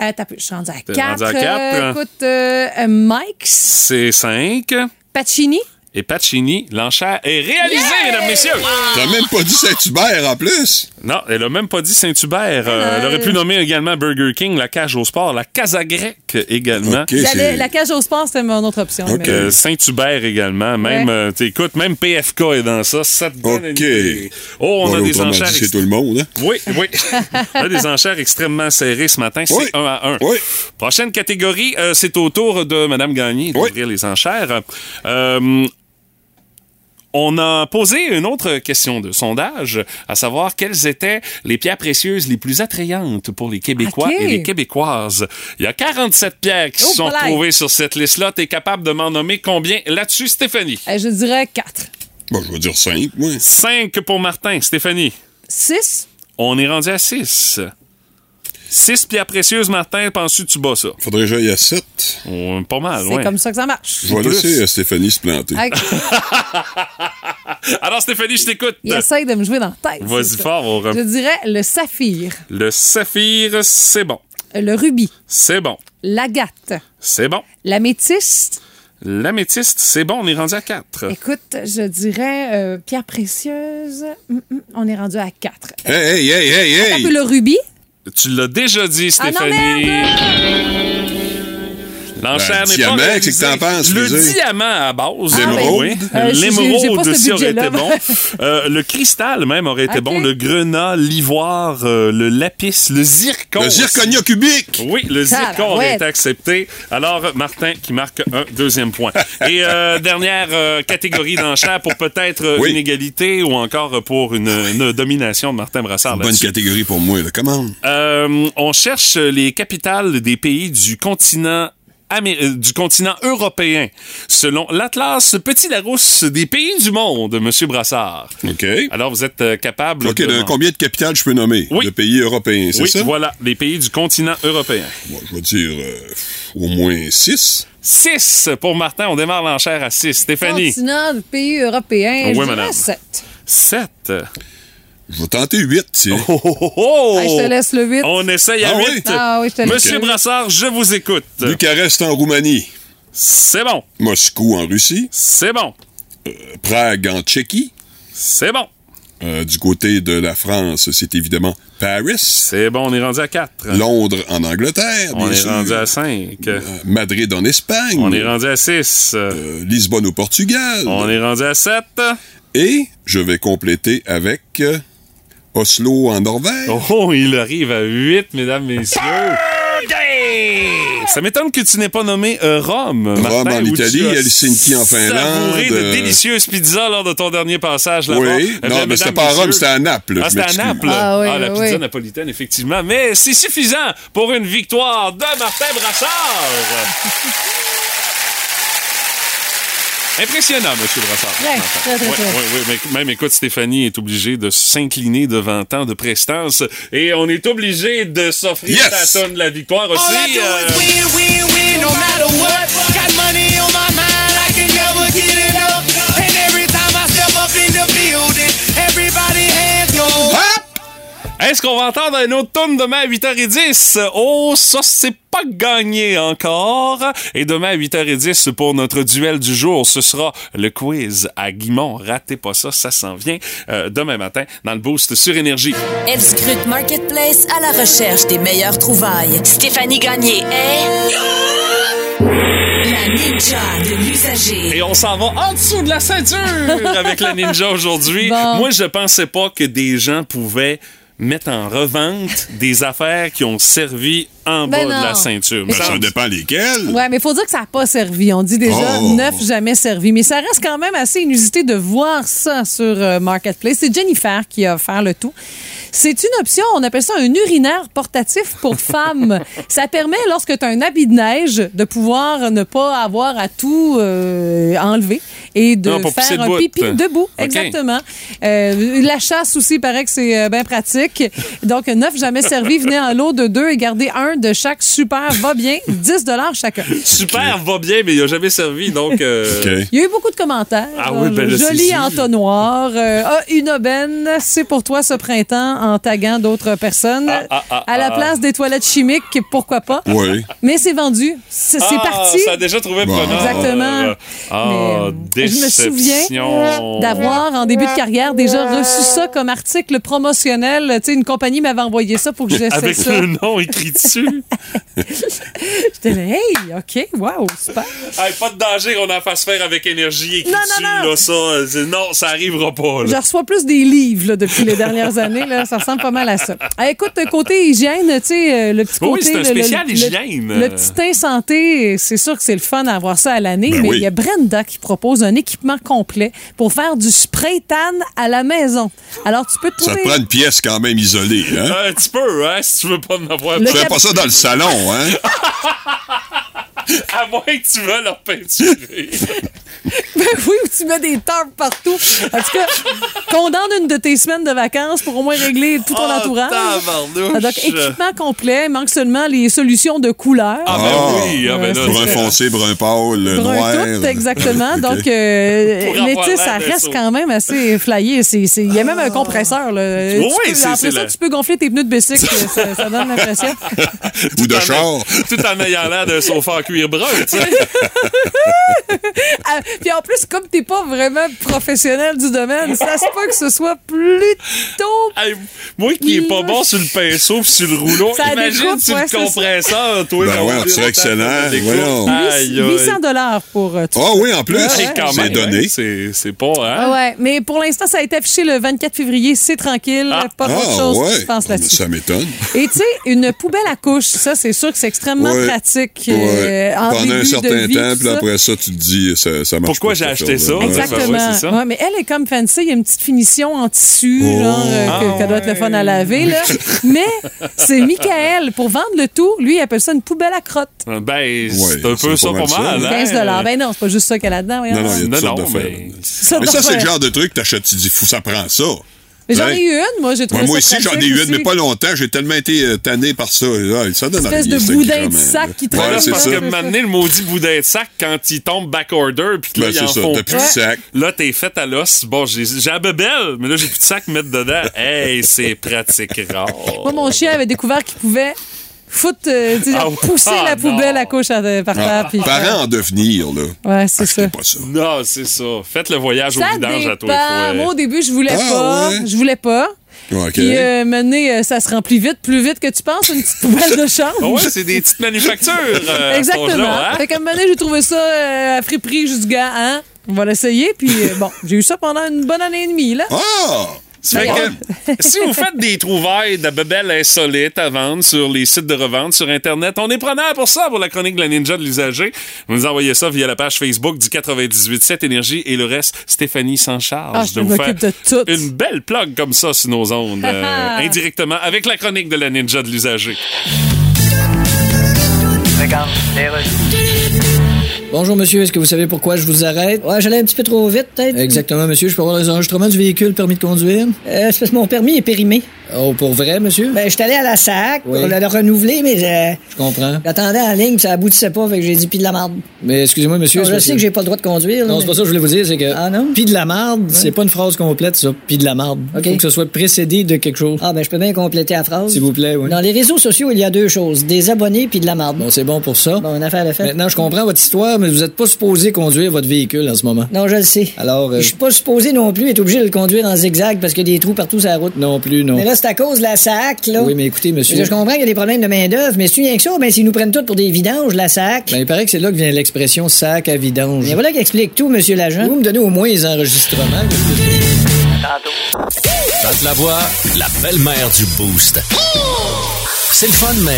Euh, t'as je suis rendue à T'es 4. rendue à quatre. écoute, euh, euh, Mike's. C'est 5. Pacini. Et Pacini, l'enchère est réalisée, mesdames, messieurs. T'as même pas dit Saint-Hubert en plus. Non, elle a même pas dit Saint-Hubert. Euh, elle aurait pu nommer également Burger King, la cage au sport, la Casa Grecque également. J'allais-. La cage au sport, c'était mon autre option. Ok. mais- Euh, Saint-Hubert également. Même, Ouais. euh, t'écoutes, même PFK est dans ça. Ça te donne une OK. idée. Oh, on Bon, a des autrement dit, enchères. c'est ex- tout le monde, hein? Oui, oui. on a des enchères extrêmement serrées ce matin. C'est Oui. un à un. Oui. Prochaine catégorie, euh, c'est au tour de Mme Gagné Oui. d'ouvrir les enchères. Euh, on a posé une autre question de sondage, à savoir quelles étaient les pierres précieuses les plus attrayantes pour les Québécois et les Québécoises. Il y a 47 pierres qui Oh, se sont palais. retrouvées sur cette liste-là. T'es capable de m'en nommer combien là-dessus, Stéphanie? Euh, je dirais 4. Bon, je vais dire 5, moi. 5 pour Martin. Stéphanie? 6. On est rendu à 6. 6 pierres précieuses, Martin, penses-tu que tu bats ça? Faudrait que j'aille à 7. Oh, pas mal, C'est ouais. comme ça que ça marche. Je vais laisser euh, Stéphanie se planter. Alors, Stéphanie, je t'écoute. Il essaye de me jouer dans la tête. Vas-y fort. on Je dirais le saphir, Le saphir, c'est bon. le rubis, C'est bon. l'agate, C'est bon. l'améthyste. L'améthyste, c'est bon. On est rendu à 4. Écoute, je dirais euh, pierre précieuse. Hum, hum, on est rendu à 4. Hey, hey, hey, hey, Un peu hey! le rubis. Tu l'as déjà dit, Ah non, Stéphanie. L'enchère n'est diamant, pas réalisée. que t'en penses, Le diamant à base. L'émeraude? Euh, j'ai L'émeraude aussi aurait été bon. Euh, le cristal même aurait été bon. Le grenat, l'ivoire, euh, le lapis, le zircon. Le zirconia cubique! Oui, le zircon aurait été accepté. Alors, Martin qui marque un deuxième point. Et euh, dernière euh, catégorie d'enchères pour peut-être euh, Oui. une égalité ou encore pour une, une domination de Martin Brassard. Bonne catégorie pour moi, là. Comment? Euh, on cherche les capitales des pays du continent Amé- euh, du continent européen, selon l'Atlas Petit Larousse des pays du monde, Monsieur Brassard. OK. Alors, vous êtes euh, capable OK, de... de combien de capitales je peux nommer? Oui. De pays européens, c'est Oui, ça? voilà, les pays du continent européen. Bon, je vais dire euh, au moins 6. 6 pour Martin, on démarre l'enchère à 6. Stéphanie, Continent de pays européens. Oui, je madame. dirais 7. 7. Je vais tenter 8, tiens. Oh, oh, oh, oh! Ah, je te laisse le 8. On essaye à Ah 8. oui? Ah oui, je te laisse Monsieur. Brassard, je vous écoute. Bucarest en Roumanie. C'est bon. Moscou en Russie. C'est bon. Prague en Tchéquie. C'est bon. Euh, du côté de la France, c'est évidemment Paris. C'est bon, on est rendu à 4. Londres en Angleterre, On bien est sûr. rendu à 5. Euh, Madrid en Espagne. On est rendu à 6. Euh, Lisbonne au Portugal. On est rendu à 7. Et je vais compléter avec euh, Oslo en Norvège. Oh, il arrive à 8, mesdames, messieurs. Ça m'étonne que tu n'aies pas nommé euh, Rome. Martin, en Italie, Helsinki en Finlande, Savouré de euh, délicieuses pizzas lors de ton dernier passage là-bas. Oui. Eh Non, mais c'était pas à Rome, c'était à Naples. Ah, c'était à. Naples. Ah oui, la oui, pizza napolitaine, effectivement. Mais c'est suffisant pour une victoire de Martin Brassard. Impressionnant, M. Brassard. Très, très, très, Ouais, très. ouais, ouais, mais même, écoute, Stéphanie est obligée de s'incliner devant tant de prestance et on est obligé de s'offrir Yes! la tonne de la victoire aussi. Est-ce qu'on va entendre un autre tune demain à 8h10? Oh, ça, c'est pas gagné encore. Et demain à 8h10, pour notre duel du jour, ce sera le quiz à Guimont. Ratez pas ça, ça s'en vient euh, demain matin dans le Boost sur Énergie. Elle scrute Marketplace à la recherche des meilleures trouvailles. Stéphanie Gagné est... La ninja de l'usager. Et on s'en va en dessous de la ceinture avec la Ninja aujourd'hui. Bon. Moi, je pensais pas que des gens pouvaient mettre en revente des affaires qui ont servi en Ben bas de la ceinture. Mais Ben, ça dépend lesquels. Ouais, mais il faut dire que ça n'a pas servi. On dit déjà Oh. neuf jamais servi. Mais ça reste quand même assez inusité de voir ça sur euh, Marketplace. C'est Jennifer qui a offert le tout. C'est une option, on appelle ça un urinaire portatif pour femmes. ça permet, lorsque tu as un habit de neige, de pouvoir ne pas avoir à tout euh, enlever et de Non, faire un debout. pipi debout. Exactement. Euh, la chasse aussi, paraît que c'est bien pratique. Donc, neuf jamais servi, venez en lot de deux et gardez un de chaque super va bien, 10 chacun. Super, va bien, mais il a jamais servi, donc... euh. Il y a eu beaucoup de commentaires. Ah oui, ben c'est Joli entonnoir. Euh, ah, une aubaine, c'est pour toi ce printemps en taguant d'autres personnes. ah, ah, à la ah. place des toilettes chimiques, pourquoi pas? Oui. Mais c'est vendu. C'est c'est ah, parti. Ça a déjà trouvé Bon. preneur. Exactement. Ah, Mais, euh, je me souviens d'avoir, en début de carrière, déjà reçu ça comme article promotionnel. Tu sais, une compagnie m'avait envoyé ça pour que j'essaie Avec ça. le nom écrit dessus. J'étais là, hey, OK, wow, super. Hey, pas de danger qu'on en fasse faire avec énergie écrit Non, non, dessus. non. Là, ça, euh, non, ça arrivera pas. Je Là. reçois plus des livres là, depuis les dernières années. Là. Ça ressemble pas mal à ça. Ah, écoute, côté hygiène, tu sais, euh, le petit Oui, côté... c'est un le- spécial le- hygiène. Le, petit teint santé, c'est sûr que c'est le fun d'avoir ça à l'année, Ben mais il oui. y a Brenda qui propose un équipement complet pour faire du spray tan à la maison. Alors, tu peux te Ça trouver... te prend une pièce quand même isolée, hein? Un petit peu, hein, si tu veux pas en avoir Le cap- pas ça dans le salon, hein? À moins que tu veux leur peinturer. Ben oui, où tu mets des tarpes partout. En tout cas, condamne une de tes semaines de vacances pour au moins régler tout ton Oh, entourage. Ah, Donc, équipement complet, il manque seulement les solutions de couleur. Ah, ben Ah. oui, ah, ben là, Brun foncé, brun pâle, Brun noir. tout, exactement. Donc, euh, l'été, ça reste ça. quand même assez flyé. C'est- c'est- Il y a même un compresseur. Là. Tu Oui, peux- c'est- après ça, la- tu peux gonfler tes pneus de bicycle. ça, ça donne l'impression. Ou de char. Tout en ayant l'air d'un sofa en cuir brun, tu sais. Ah, Puis en plus, comme t'es pas vraiment professionnel du domaine, ça se peut que ce soit plutôt Hey, moi qui est pas bon sur le pinceau pis sur le rouleau, Ça imagine découpe, sur ouais, le compresseur, toi. Ben ouais, c'est excellent, ça découpe. voyons. Aïe, aïe. 800 dollars pour euh, tout Ah oui, en plus. Hey, quand C'est même, donné. hein, C'est c'est pas, hein? Ah ouais, mais pour l'instant, ça a été affiché le 24 février. C'est tranquille. Ah. pas autre Ah chose qui ouais. se passe là-dessus. Ça m'étonne. Et tu sais, une poubelle à couche, ça, c'est sûr que c'est extrêmement Ouais. pratique. Ouais. Euh, en Pendant début un de certain vie, temps, puis après ça, tu te dis, ça, ça marche Pourquoi j'ai acheté ça? Ouais. Exactement. Ouais, c'est ça. Ouais, mais elle est comme fancy. Il y a une petite finition en tissu, Oh. genre, euh, que, Ah, qu'elle doit être le fun à laver. Là. mais c'est Michael. Pour vendre le tout, lui, il appelle ça une poubelle à crotte. Ben, c'est un peu ça mal. ça. hein? 15 Ben non, c'est pas juste ça qu'elle a là-dedans. Non, non, il y a toutes Non, sortes non, d'affaires. mais- Ça c'est le genre de truc que t'achètes, tu dis, fou, ça prend ça. Mais J'en Ouais. ai eu une, moi, j'ai trouvé Ouais, moi ça aussi, j'en ai pratique eu une, aussi. mais pas longtemps. J'ai tellement été euh, tanné par ça. Là, ça donne Espèce rien, de boudin de grand-mère, sac là. qui Ouais, traîne c'est parce ça. que maintenant, le maudit boudin de sac, quand il tombe back-order, puis que là, Ben, ils en ça, font plus de sac. Là, t'es fait à l'os. Bon, j'ai j'ai la bebelle, mais là, j'ai plus de sac à mettre dedans. Hey, c'est pratique rare. Moi, mon chien avait découvert qu'il pouvait foutre, euh, tu sais, Ah, pousser ah, la poubelle non. à couche à- par terre. Ah, puis parents en devenir, là. Ouais, c'est ça. Achetez pas ça. Non, c'est ça. Faites le voyage au Ça vidange à toi dépend. Moi, au début, je voulais Ah, pas. ouais? Je voulais pas. OK. Puis, euh, mener, euh, ça se remplit vite, plus vite que tu penses, une petite poubelle de chambre. Ah ouais, c'est des petites manufactures. euh, à cet Exactement. âge-là, hein? Fait qu'à un moment donné, j'ai trouvé ça euh, à friperie, juste du gars, hein? On va l'essayer. Puis, euh, bon, j'ai eu ça pendant une bonne année et demie, là. Ah! Fait que, si vous faites des trouvailles de bebelles insolites à vendre sur les sites de revente sur Internet, on est preneur pour ça, pour la chronique de la ninja de l'usager. Vous nous envoyez ça via la page Facebook du 98.7 Énergie et le reste, Stéphanie s'en charge Ah, je de vous faire m'occupe de tout. une belle plug comme ça sur nos ondes, euh, indirectement, avec la chronique de la ninja de l'usager. Regarde. Bonjour, monsieur. Est-ce que vous savez pourquoi je vous arrête? Ouais, j'allais un petit peu trop vite, peut-être. Exactement, monsieur. Je peux avoir les enregistrements du véhicule, permis de conduire? Euh, c'est parce que mon permis est périmé. Oh, pour vrai, monsieur? Ben, j'étais allé à la SAC Oui. pour le, le renouveler, mais euh, Je comprends. j'attendais en ligne, puis ça aboutissait pas, fait que j'ai dit pis de la marde. Mais excusez-moi, monsieur. Non, je sais que j'ai pas le droit de conduire. Non, c'est pas ça que je voulais vous dire, c'est que. Ah, non? Pis de la marde, c'est pas une phrase complète, ça. Pis de la marde. OK. Faut que ce soit précédé de quelque chose. Ah, ben, je peux bien compléter la phrase. S'il vous plaît, oui. Dans les réseaux sociaux, il y a deux choses. Des abonnés puis de la marde. Bon, c'est bon pour ça. Bon, une affaire de fait. Maintenant, je comprends votre histoire, mais vous êtes pas supposé conduire votre véhicule en ce moment. Non, je le sais. Alors, euh, Je suis pas supposé non plus être obligé de le conduire en zigzag parce qu'il y a des trous partout sur la route. non plus, non. Mais là, c'est à cause de la SAC, là. Oui, mais écoutez, monsieur. Je comprends qu'il y a des problèmes de main-d'œuvre, mais si rien que ça, ben, s'ils nous prennent tout pour des vidanges, la SAC. Ben, il paraît que c'est là que vient l'expression sac à vidange. Mais voilà qui explique tout, monsieur l'agent. Vous me donnez au moins les enregistrements. Tantôt. Passe la voix, la belle-mère du Boost. C'est le fun, mais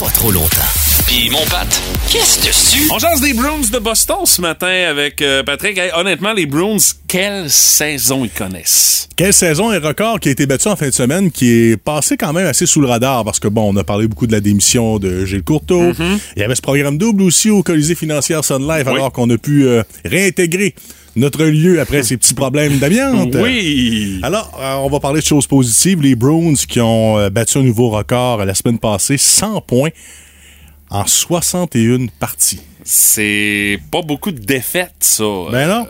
pas trop longtemps. Puis mon Pat, qu'est-ce dessus? On jase des Bruins de Boston ce matin avec euh, Patrick. Hey, honnêtement, les Bruins, quelle saison ils connaissent? Quelle saison et record qui a été battu en fin de semaine, qui est passé quand même assez sous le radar parce que, bon, on a parlé beaucoup de la démission de Gilles Courteau. Il y avait ce programme double aussi au Colisée financière Sun Life, alors qu'on a pu euh, réintégrer notre lieu après ces petits problèmes d'amiante. Oui! Alors, euh, on va parler de choses positives. Les Bruins qui ont battu un nouveau record la semaine passée, 100 points en 61 parties. C'est pas beaucoup de défaites, ça. Ben non.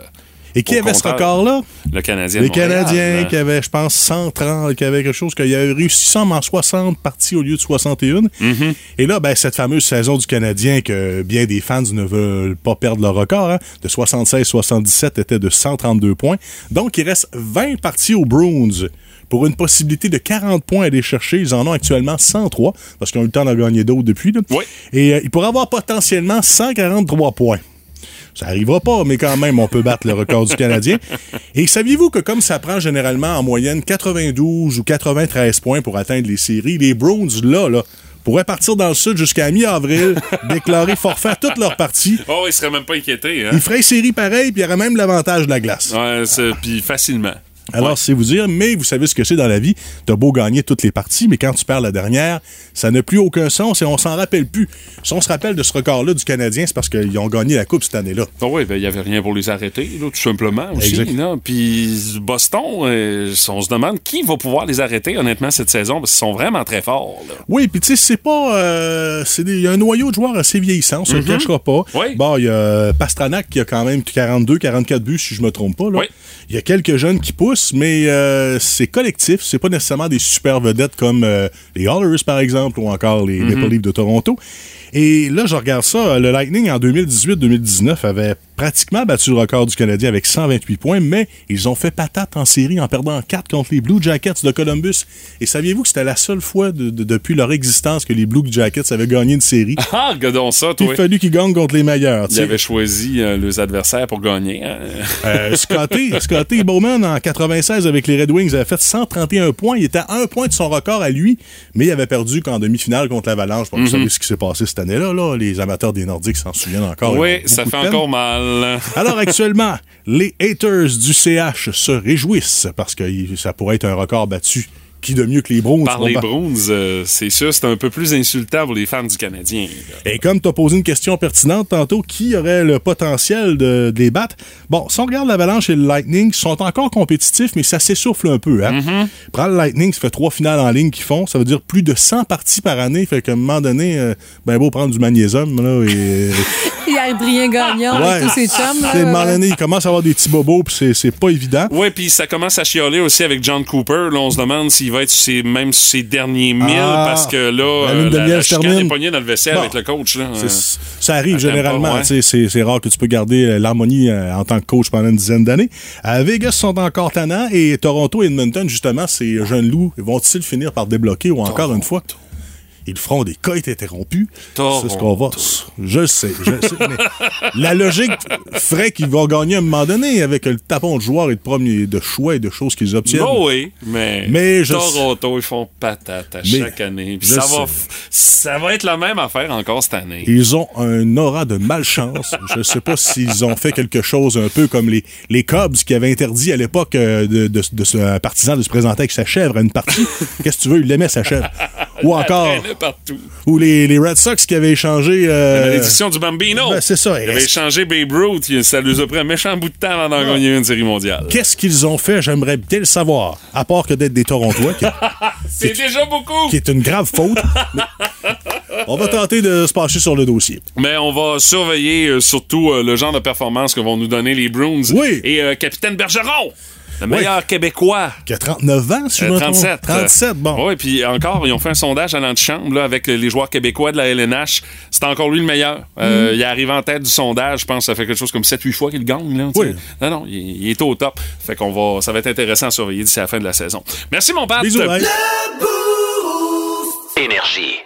Et qui avait ce record-là? Le Canadien. Les Canadiens hein. qui avaient, je pense, 130, qui avaient quelque chose, qu'il y avait réussi ça en 60 parties au lieu de 61. Mm-hmm. Et là, ben, cette fameuse saison du Canadien que bien des fans ne veulent pas perdre le record, hein, de 76-77 était de 132 points. Donc, il reste 20 parties aux Bruins pour une possibilité de 40 points à aller chercher. Ils en ont actuellement 103 parce qu'ils ont eu le temps d'en gagner d'autres depuis. là. Et euh, ils pourraient avoir potentiellement 143 points. Ça arrivera pas, mais quand même, on peut battre le record du Canadien. Et saviez-vous que comme ça prend généralement en moyenne 92 ou 93 points pour atteindre les séries, les Browns, là, là, pourraient partir dans le sud jusqu'à mi-avril, déclarer forfait à toutes leurs parties. Oh, il serait même pas inquiété. Hein? Ils feraient série pareil, puis il y aurait même l'avantage de la glace. Ouais, puis facilement. Alors, c'est vous dire, mais vous savez ce que c'est dans la vie. T'as beau gagner toutes les parties, mais quand tu perds la dernière, ça n'a plus aucun sens et on s'en rappelle plus. Si on se rappelle de ce record-là du Canadien, c'est parce qu'ils ont gagné la Coupe cette année-là. Ah oui, ben, il n'y avait rien pour les arrêter, là, tout simplement aussi. Puis Boston, euh, on se demande qui va pouvoir les arrêter, honnêtement, cette saison, parce qu'ils sont vraiment très forts. là. Oui, puis tu sais, c'est pas. euh, Il y a un noyau de joueurs assez vieillissant, on se le Mhm. cachera pas. Oui. Bon, il y a Pastranac qui a quand même 42, 44 buts, si je me trompe pas. Il y a quelques jeunes qui poussent, mais euh, c'est collectif. C'est pas nécessairement des super vedettes comme euh, les Oilers, par exemple, ou encore les Mhm. Maple Leafs de Toronto. Et là, je regarde ça. Le Lightning, en 2018-2019, avait pratiquement battu le record du Canadien avec 128 points, mais ils ont fait patate en série en perdant 4 contre les Blue Jackets de Columbus. Et saviez-vous que c'était la seule fois de- de- depuis leur existence que les Blue Jackets avaient gagné une série? Ah, regardons ça, Il toi. a fallu qu'ils gagnent contre les meilleurs. Ils avaient choisi euh, leurs adversaires pour gagner. hein. Euh, Scotty, Scotty Bowman, en 96, avec les Red Wings, avait fait 131 points. Il était à un point de son record à lui, mais il avait perdu qu'en demi-finale contre l'Avalanche. Vous Mhm. savez ce qui s'est passé cette année-là. Là. Les amateurs des Nordiques s'en souviennent encore. oui, ça fait encore mal. Alors actuellement, les haters du CH se réjouissent parce que ça pourrait être un record battu. Qui de mieux que les Browns? Par les Bruins, euh, c'est sûr, c'est un peu plus insultant pour les fans du Canadien. là. Et comme tu as posé une question pertinente tantôt, qui aurait le potentiel de, de les battre? Bon, si on regarde l'Avalanche et le Lightning, ils sont encore compétitifs, mais ça s'essouffle un peu. Hein? Mm-hmm. Prends le Lightning, ça fait trois finales en ligne qu'ils font, ça veut dire plus de 100 parties par année. Fait qu'à un moment donné, euh, ben beau prendre du magnésium, là, et... Il y a Adrien Gagnon Ouais, avec tous ses chums. à un moment donné, il commence à avoir des petits bobos, puis c'est, c'est pas évident. Oui, puis ça commence à chialer aussi avec John Cooper. Là, on se demande s'il va être ses- même ses derniers mille, Ah, parce que là, la euh, la, la chicane est pognée dans le Bon. avec le coach. Là. C'est- ça arrive généralement. ouais. C'est, rare que tu peux garder euh, l'harmonie euh, en tant que coach pendant une dizaine d'années. À Vegas, sont encore tannants et Toronto et Edmonton, justement, ces jeunes loups, vont-ils finir par débloquer ou encore une fois? Ils feront des coïts interrompus. C'est ce qu'on va. Je sais, je sais. mais la logique ferait qu'ils vont gagner à un moment donné avec le tapon de joueurs et de premiers de choix et de choses qu'ils obtiennent. Oh oui, mais, Mais je- Toronto, ils font patate à Mais chaque année. Ça, va, f- ça va être la même affaire encore cette année. Ils ont un aura de malchance. Je ne sais pas s'ils ont fait quelque chose un peu comme les, les Cubs qui avaient interdit à l'époque euh, de, de, de ce un partisan de se présenter avec sa chèvre à une partie. Qu'est-ce que tu veux? Il aimait sa chèvre. Ou encore, partout. ou les, les Red Sox qui avaient échangé... euh, La malédiction du Bambino. ben, c'est ça. Il avait échangé Babe Ruth. Ça lui a pris un méchant bout de temps avant d'en gagner une série mondiale. Qu'est-ce qu'ils ont fait? J'aimerais bien le savoir. À part que d'être des Torontois, C'est déjà beaucoup. qui est une grave faute. On va tenter de se pencher sur le dossier. Mais on va surveiller euh, surtout euh, le genre de performance que vont nous donner les Bruins. Oui. Et euh, Capitaine Bergeron, le meilleur Québécois. Qui a 39 ans, si je Euh, me trompe. 37. 37, bon. Oui, puis encore, ils ont fait un sondage à l'antichambre là, avec les joueurs québécois de la LNH. C'est encore lui le meilleur. Euh, Mhm. Il arrive en tête du sondage. Je pense que ça fait quelque chose comme 7-8 fois qu'il gagne. Là. Oui. Non, non, il, il est au top. Fait qu'on va, ça va être intéressant à surveiller d'ici la fin de la saison. Merci, mon père. Bisous, bye. Énergie.